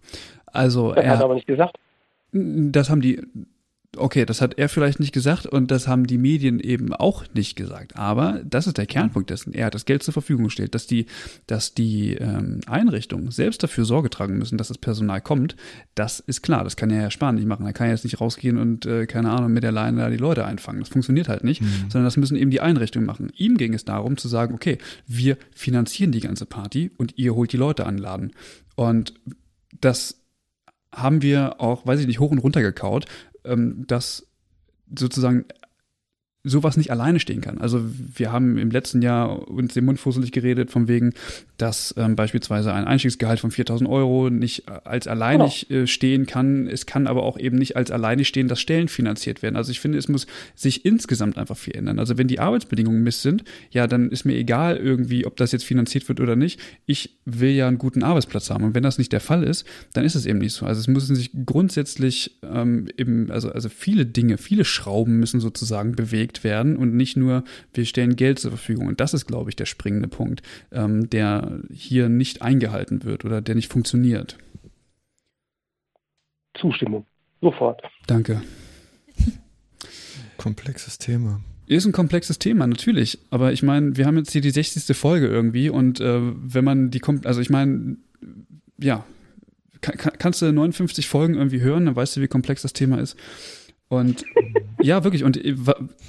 Also das er hat aber nicht gesagt. Das haben die Okay, das hat er vielleicht nicht gesagt und das haben die Medien eben auch nicht gesagt. Aber das ist der Kernpunkt dessen. Er hat das Geld zur Verfügung gestellt, dass die, dass die ähm, Einrichtungen selbst dafür Sorge tragen müssen, dass das Personal kommt. Das ist klar. Das kann er ja sparen nicht machen. Er kann jetzt nicht rausgehen und äh, keine Ahnung mit der Leine da die Leute einfangen. Das funktioniert halt nicht, mhm. sondern das müssen eben die Einrichtungen machen. Ihm ging es darum zu sagen, okay, wir finanzieren die ganze Party und ihr holt die Leute anladen. Und das haben wir auch, weiß ich nicht, hoch und runter gekaut, ähm, dass sozusagen sowas nicht alleine stehen kann. Also wir haben im letzten Jahr uns den Mund fusselig geredet von wegen, dass ähm, beispielsweise ein Einstiegsgehalt von 4000 Euro nicht als alleinig genau. äh, stehen kann. Es kann aber auch eben nicht als alleinig stehen, dass Stellen finanziert werden. Also ich finde, es muss sich insgesamt einfach viel ändern. Also wenn die Arbeitsbedingungen miss sind, ja, dann ist mir egal irgendwie, ob das jetzt finanziert wird oder nicht. Ich will ja einen guten Arbeitsplatz haben. Und wenn das nicht der Fall ist, dann ist es eben nicht so. Also es müssen sich grundsätzlich ähm, eben, also, also viele Dinge, viele Schrauben müssen sozusagen bewegt werden und nicht nur, wir stellen Geld zur Verfügung. Und das ist, glaube ich, der springende Punkt, ähm, der hier nicht eingehalten wird oder der nicht funktioniert. Zustimmung. Sofort. Danke. Komplexes Thema. Ist ein komplexes Thema, natürlich. Aber ich meine, wir haben jetzt hier die 60. Folge irgendwie und äh, wenn man die kommt, also ich meine, ja, kann, kannst du 59 Folgen irgendwie hören, dann weißt du, wie komplex das Thema ist. Und ja, wirklich. Und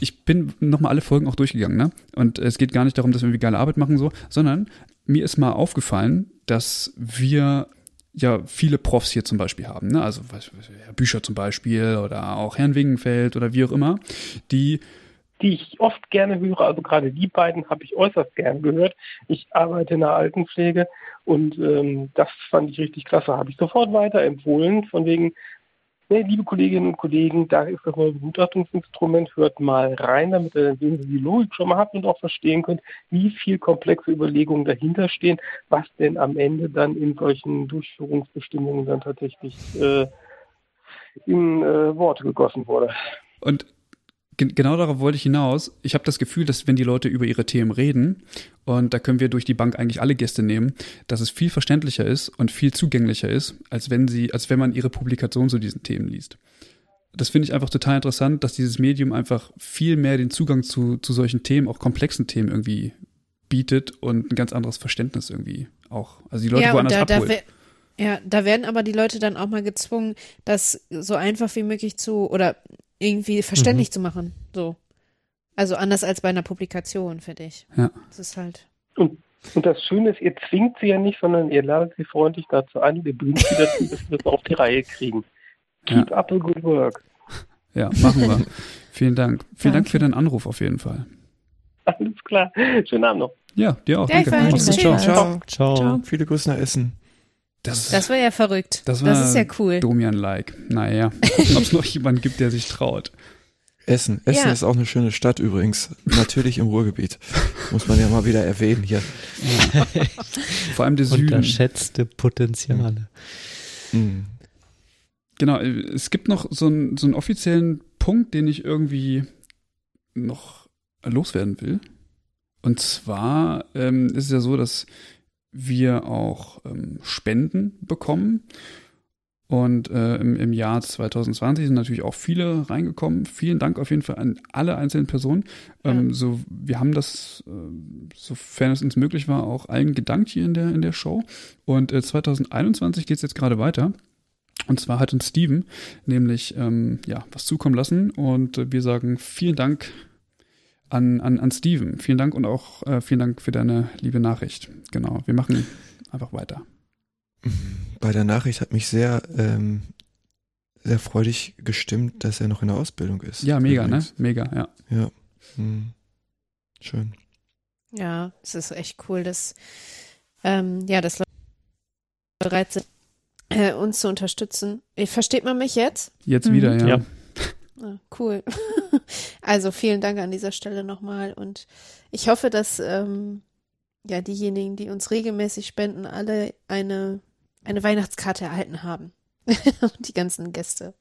ich bin nochmal alle Folgen auch durchgegangen, ne? Und es geht gar nicht darum, dass wir irgendwie geile Arbeit machen, so, sondern mir ist mal aufgefallen, dass wir ja viele Profs hier zum Beispiel haben, ne? Also Herr Bücher zum Beispiel oder auch Herrn Wingenfeld oder wie auch immer, die die ich oft gerne höre. Also gerade die beiden habe ich äußerst gern gehört. Ich arbeite in der Altenpflege und ähm, das fand ich richtig klasse. Habe ich sofort weiterempfohlen, von wegen, nee, liebe Kolleginnen und Kollegen, da ist das neue Begutachtungsinstrument, hört mal rein, damit ihr dann sehen, Sie die Logik schon mal habt und auch verstehen könnt, wie viel komplexe Überlegungen dahinter stehen, was denn am Ende dann in solchen Durchführungsbestimmungen dann tatsächlich äh, in äh, Worte gegossen wurde. Und genau darauf wollte ich hinaus. Ich habe das Gefühl, dass wenn die Leute über ihre Themen reden, und da können wir durch die Bank eigentlich alle Gäste nehmen, dass es viel verständlicher ist und viel zugänglicher ist, als wenn sie, als wenn man ihre Publikation zu diesen Themen liest. Das finde ich einfach total interessant, dass dieses Medium einfach viel mehr den Zugang zu, zu solchen Themen, auch komplexen Themen irgendwie bietet und ein ganz anderes Verständnis irgendwie auch. Also die Leute ja, woanders da, abholt. Da ja, da werden aber die Leute dann auch mal gezwungen, das so einfach wie möglich zu oder irgendwie verständlich mhm. zu machen. So. Also anders als bei einer Publikation, finde ich. Ja. Das ist halt. Und, und das Schöne ist, ihr zwingt sie ja nicht, sondern ihr ladet sie freundlich dazu ein, ihr bringt sie dazu, dass sie das auf die Reihe kriegen. Keep ja. up the good work. Ja, machen wir. Vielen Dank. Vielen Dank für deinen Anruf auf jeden Fall. Alles klar. Schönen Abend noch. Ja, dir auch. Danke. Ciao. Ciao. Ciao. Ciao. Viele Grüße nach Essen. Das, das war ja verrückt. Das, war das ist ja cool. Domian-like. Naja, ob es noch jemanden gibt, der sich traut. Essen. Essen ja. ist auch eine schöne Stadt übrigens. Natürlich im Ruhrgebiet. Muss man ja mal wieder erwähnen hier. Vor allem der Süden. Unterschätzte Potenziale. Mhm. Genau, es gibt noch so einen, so einen offiziellen Punkt, den ich irgendwie noch loswerden will. Und zwar ähm, ist es ja so, dass wir auch ähm, Spenden bekommen. Und äh, im, im Jahr 2020 sind natürlich auch viele reingekommen. Vielen Dank auf jeden Fall an alle einzelnen Personen. Ähm, ja. so, wir haben das, äh, sofern es uns möglich war, auch allen gedankt hier in der, in der Show. Und äh, 2021 geht es jetzt gerade weiter. Und zwar hat uns Steven nämlich ähm, ja, was zukommen lassen. Und äh, wir sagen vielen Dank an, an, an Steven. Vielen Dank und auch äh, vielen Dank für deine liebe Nachricht. Genau, wir machen einfach weiter. Bei der Nachricht hat mich sehr, ähm, sehr freudig gestimmt, dass er noch in der Ausbildung ist. Ja, mega, ne? übrigens. ne? Mega, ja. Ja. Hm. Schön. Ja, es ist echt cool, dass, ähm, ja, dass Leute bereit sind, äh, uns zu unterstützen. Versteht man mich jetzt? Jetzt mhm. wieder, ja. ja. Ah, cool. Also vielen Dank an dieser Stelle nochmal und ich hoffe, dass ähm, ja diejenigen, die uns regelmäßig spenden, alle eine, eine Weihnachtskarte erhalten haben. die ganzen Gäste,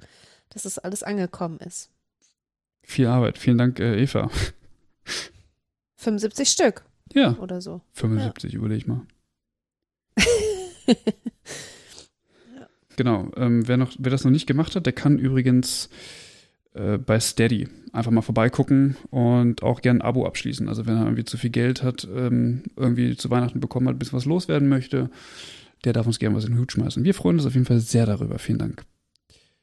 dass es alles angekommen ist. Viel Arbeit. Vielen Dank, äh, Eva. 75 Stück. Ja. Oder so. 75, ja. überlege ich mal. Genau. Ähm, wer, noch, wer das noch nicht gemacht hat, der kann übrigens äh, bei Steady. Einfach mal vorbeigucken und auch gerne ein Abo abschließen. Also wenn er irgendwie zu viel Geld hat, ähm, irgendwie zu Weihnachten bekommen hat, ein bisschen was loswerden möchte, der darf uns gerne was in den Hut schmeißen. Wir freuen uns auf jeden Fall sehr darüber. Vielen Dank.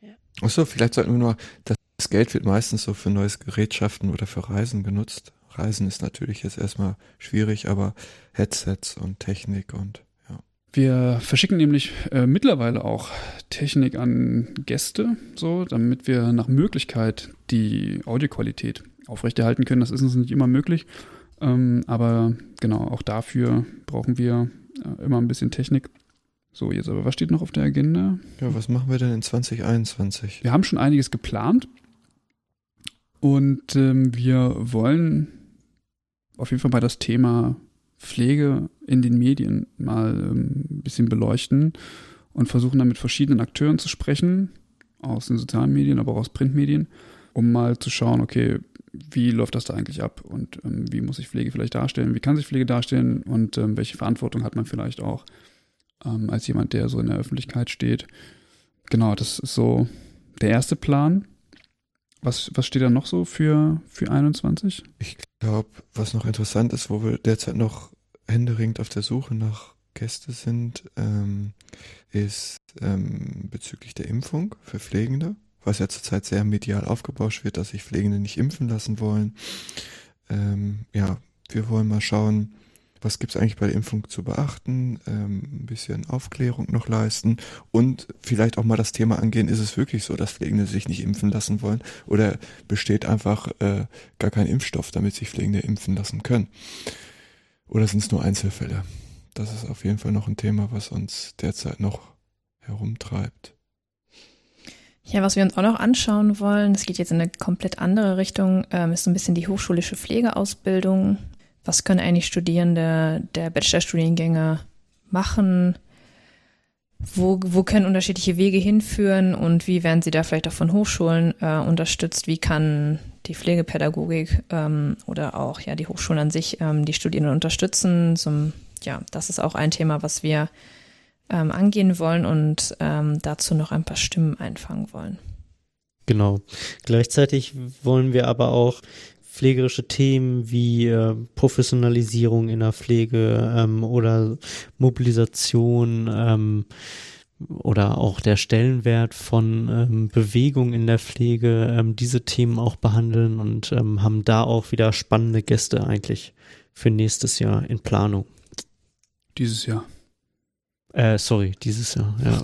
Ja. Achso, vielleicht sollten wir nur, das Geld wird meistens so für neues Gerätschaften oder für Reisen genutzt. Reisen ist natürlich jetzt erstmal schwierig, aber Headsets und Technik und wir verschicken nämlich äh, mittlerweile auch Technik an Gäste, so, damit wir nach Möglichkeit die Audioqualität aufrechterhalten können. Das ist uns nicht immer möglich. Ähm, aber genau, auch dafür brauchen wir äh, immer ein bisschen Technik. So, jetzt aber, was steht noch auf der Agenda? Ja, was machen wir denn in 2021? Wir haben schon einiges geplant. Und ähm, wir wollen auf jeden Fall mal das Thema Pflege in den Medien mal ähm, ein bisschen beleuchten und versuchen dann mit verschiedenen Akteuren zu sprechen, aus den sozialen Medien, aber auch aus Printmedien, um mal zu schauen, okay, wie läuft das da eigentlich ab und ähm, wie muss sich Pflege vielleicht darstellen, wie kann sich Pflege darstellen und ähm, welche Verantwortung hat man vielleicht auch ähm, als jemand, der so in der Öffentlichkeit steht. Genau, das ist so der erste Plan. Was, was steht da noch so für, für 21? Ich glaube, was noch interessant ist, wo wir derzeit noch händeringend auf der Suche nach Gäste sind, ähm, ist ähm, bezüglich der Impfung für Pflegende, was ja zurzeit sehr medial aufgebauscht wird, dass sich Pflegende nicht impfen lassen wollen. Ähm, ja, wir wollen mal schauen, was gibt's eigentlich bei der Impfung zu beachten, ähm, ein bisschen Aufklärung noch leisten und vielleicht auch mal das Thema angehen, ist es wirklich so, dass Pflegende sich nicht impfen lassen wollen oder besteht einfach äh, gar kein Impfstoff, damit sich Pflegende impfen lassen können? Oder sind es nur Einzelfälle? Das ist auf jeden Fall noch ein Thema, was uns derzeit noch herumtreibt. Ja, was wir uns auch noch anschauen wollen, das geht jetzt in eine komplett andere Richtung, ähm, ist so ein bisschen die hochschulische Pflegeausbildung. Was können eigentlich Studierende der Bachelorstudiengänge machen? Wo, wo können unterschiedliche Wege hinführen und wie werden sie da vielleicht auch von Hochschulen äh, unterstützt? Wie kann die Pflegepädagogik ähm, oder auch ja die Hochschulen an sich ähm, die Studierenden unterstützen? Zum, ja, das ist auch ein Thema, was wir ähm, angehen wollen und ähm, dazu noch ein paar Stimmen einfangen wollen. Genau. Gleichzeitig wollen wir aber auch pflegerische Themen wie äh, Professionalisierung in der Pflege ähm, oder Mobilisation ähm, oder auch der Stellenwert von ähm, Bewegung in der Pflege, ähm, diese Themen auch behandeln und ähm, haben da auch wieder spannende Gäste eigentlich für nächstes Jahr in Planung. Dieses Jahr. Äh, sorry, dieses Jahr. Ja,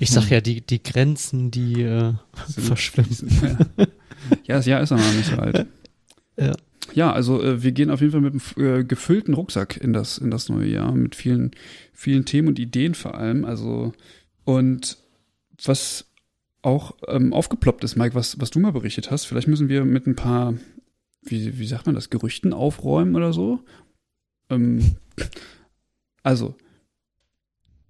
ich sag ja, die, die Grenzen, die äh, verschwimmen. Ja. ja, das Jahr ist noch nicht so alt. Ja. Ja, also äh, wir gehen auf jeden Fall mit einem äh, gefüllten Rucksack in das, in das neue Jahr, mit vielen, vielen Themen und Ideen vor allem. Also, und was auch ähm, aufgeploppt ist, Mike, was, was du mal berichtet hast, vielleicht müssen wir mit ein paar, wie, wie sagt man das, Gerüchten aufräumen oder so. Ähm, also,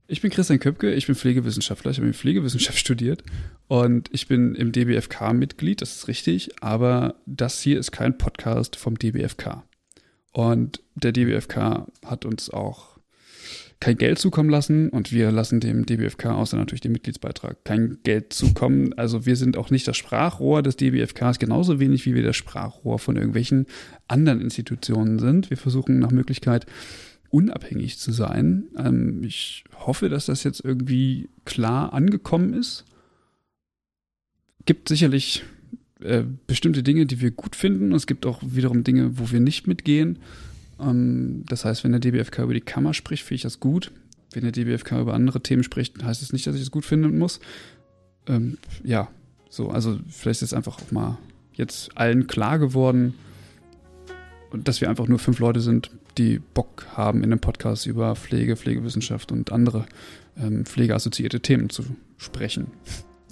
ich bin Christian Köpke, ich bin Pflegewissenschaftler, ich habe Pflegewissenschaft studiert und ich bin im DBFK Mitglied, das ist richtig, aber das hier ist kein Podcast vom DBFK. Und der DBFK hat uns auch kein Geld zukommen lassen und wir lassen dem DBFK außer natürlich dem Mitgliedsbeitrag kein Geld zukommen. Also wir sind auch nicht das Sprachrohr des DBFKs, genauso wenig wie wir das Sprachrohr von irgendwelchen anderen Institutionen sind. Wir versuchen nach Möglichkeit unabhängig zu sein. Ähm, ich hoffe, dass das jetzt irgendwie klar angekommen ist. Gibt sicherlich äh, bestimmte Dinge, die wir gut finden. Es gibt auch wiederum Dinge, wo wir nicht mitgehen. Ähm, das heißt, wenn der DBFK über die Kammer spricht, finde ich das gut. Wenn der DBFK über andere Themen spricht, heißt es das nicht, dass ich es das gut finden muss. Ähm, ja, so, also vielleicht ist einfach auch mal jetzt allen klar geworden, dass wir einfach nur fünf Leute sind, die Bock haben, in einem Podcast über Pflege, Pflegewissenschaft und andere ähm, pflegeassoziierte Themen zu sprechen.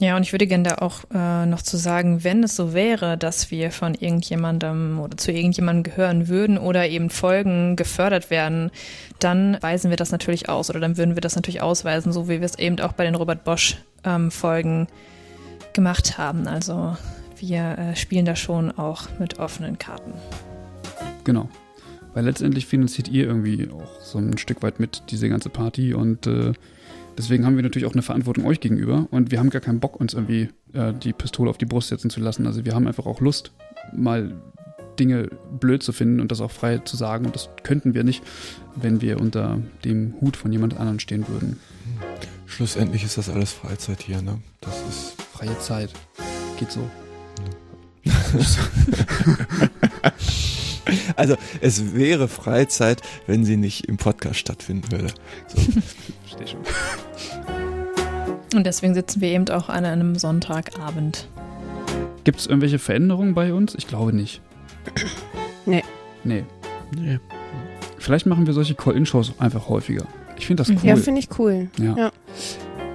Ja, und ich würde gerne da auch äh, noch zu sagen, wenn es so wäre, dass wir von irgendjemandem oder zu irgendjemandem gehören würden oder eben Folgen gefördert werden, dann weisen wir das natürlich aus oder dann würden wir das natürlich ausweisen, so wie wir es eben auch bei den Robert Bosch ähm, Folgen gemacht haben. Also wir äh, spielen da schon auch mit offenen Karten. Genau. Weil letztendlich finanziert ihr irgendwie auch so ein Stück weit mit diese ganze Party und äh, deswegen haben wir natürlich auch eine Verantwortung euch gegenüber und wir haben gar keinen Bock, uns irgendwie äh, die Pistole auf die Brust setzen zu lassen. Also wir haben einfach auch Lust, mal Dinge blöd zu finden und das auch frei zu sagen und das könnten wir nicht, wenn wir unter dem Hut von jemand anderem stehen würden. Schlussendlich ist das alles Freizeit hier, ne? Das ist freie Zeit. Geht so. Ja. Also es wäre Freizeit, wenn sie nicht im Podcast stattfinden würde. So. Verstehe schon. Und deswegen sitzen wir eben auch an einem Sonntagabend. Gibt es irgendwelche Veränderungen bei uns? Ich glaube nicht. Nee. Nee. Nee. Vielleicht machen wir solche Call-In-Shows einfach häufiger. Ich finde das cool. Ja, finde ich cool. Ja. ja.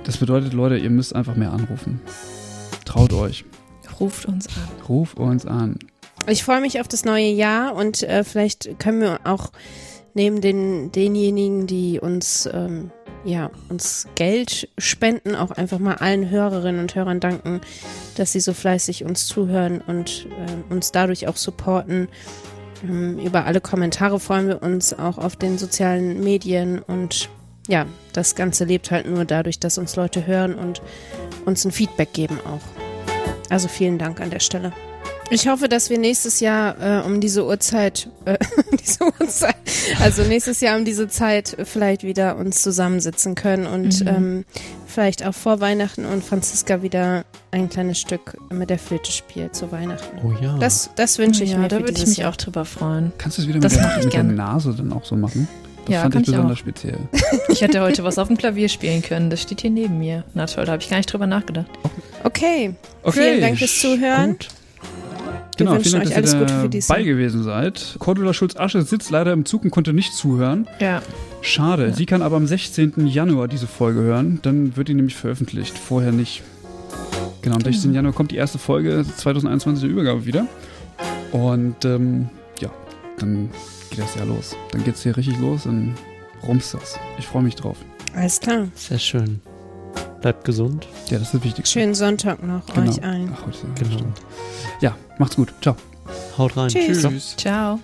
Das bedeutet, Leute, ihr müsst einfach mehr anrufen. Traut euch. Ruft uns an. Ruf uns an. Ich freue mich auf das neue Jahr und äh, vielleicht können wir auch neben den denjenigen, die uns ähm, ja uns Geld spenden, auch einfach mal allen Hörerinnen und Hörern danken, dass sie so fleißig uns zuhören und äh, uns dadurch auch supporten. Ähm, über alle Kommentare freuen wir uns auch auf den sozialen Medien und ja, das Ganze lebt halt nur dadurch, dass uns Leute hören und uns ein Feedback geben auch. Also vielen Dank an der Stelle. Ich hoffe, dass wir nächstes Jahr äh, um diese Uhrzeit, äh, diese Uhrzeit, Also nächstes Jahr um diese Zeit vielleicht wieder uns zusammensitzen können und Mhm. ähm, vielleicht auch vor Weihnachten und Franziska wieder ein kleines Stück mit der Flöte spielt zu Weihnachten. Oh ja. Das, das wünsche ich ja, mir da würde ich mich Jahr. auch drüber freuen. Kannst du es wieder Das mit, der, ich mit der. Nase dann auch so machen? Das Ja, fand kann ich ich besonders auch. speziell. Ich hätte heute was auf dem Klavier spielen können. Das steht hier neben mir. Na toll, da habe ich gar nicht drüber nachgedacht. Okay, Okay, vielen Dank fürs Zuhören. Gut. Genau, Wir wünschen vielen Dank, euch dass alles ihr Gute für dabei Jahr. gewesen seid. Cordula Schulz-Asche sitzt leider im Zug und konnte nicht zuhören. Ja. Schade. Ja. Sie kann aber am 16. Januar diese Folge hören. Dann wird die nämlich veröffentlicht. Vorher nicht. Genau, am 16. Januar kommt die erste Folge 2021 der Übergabe wieder. Und ähm, ja, dann geht das Jahr los. Dann geht's hier richtig los. Dann rumst das. Ich freue mich drauf. Alles klar. Sehr schön. Bleibt gesund. Ja, das ist das Wichtigste. Schönen Sonntag noch Genau. euch allen. Ach, heute, Genau. stimmt. Ja, macht's gut. Ciao. Haut rein. Tschüss. Ciao. Tschüss. Ciao.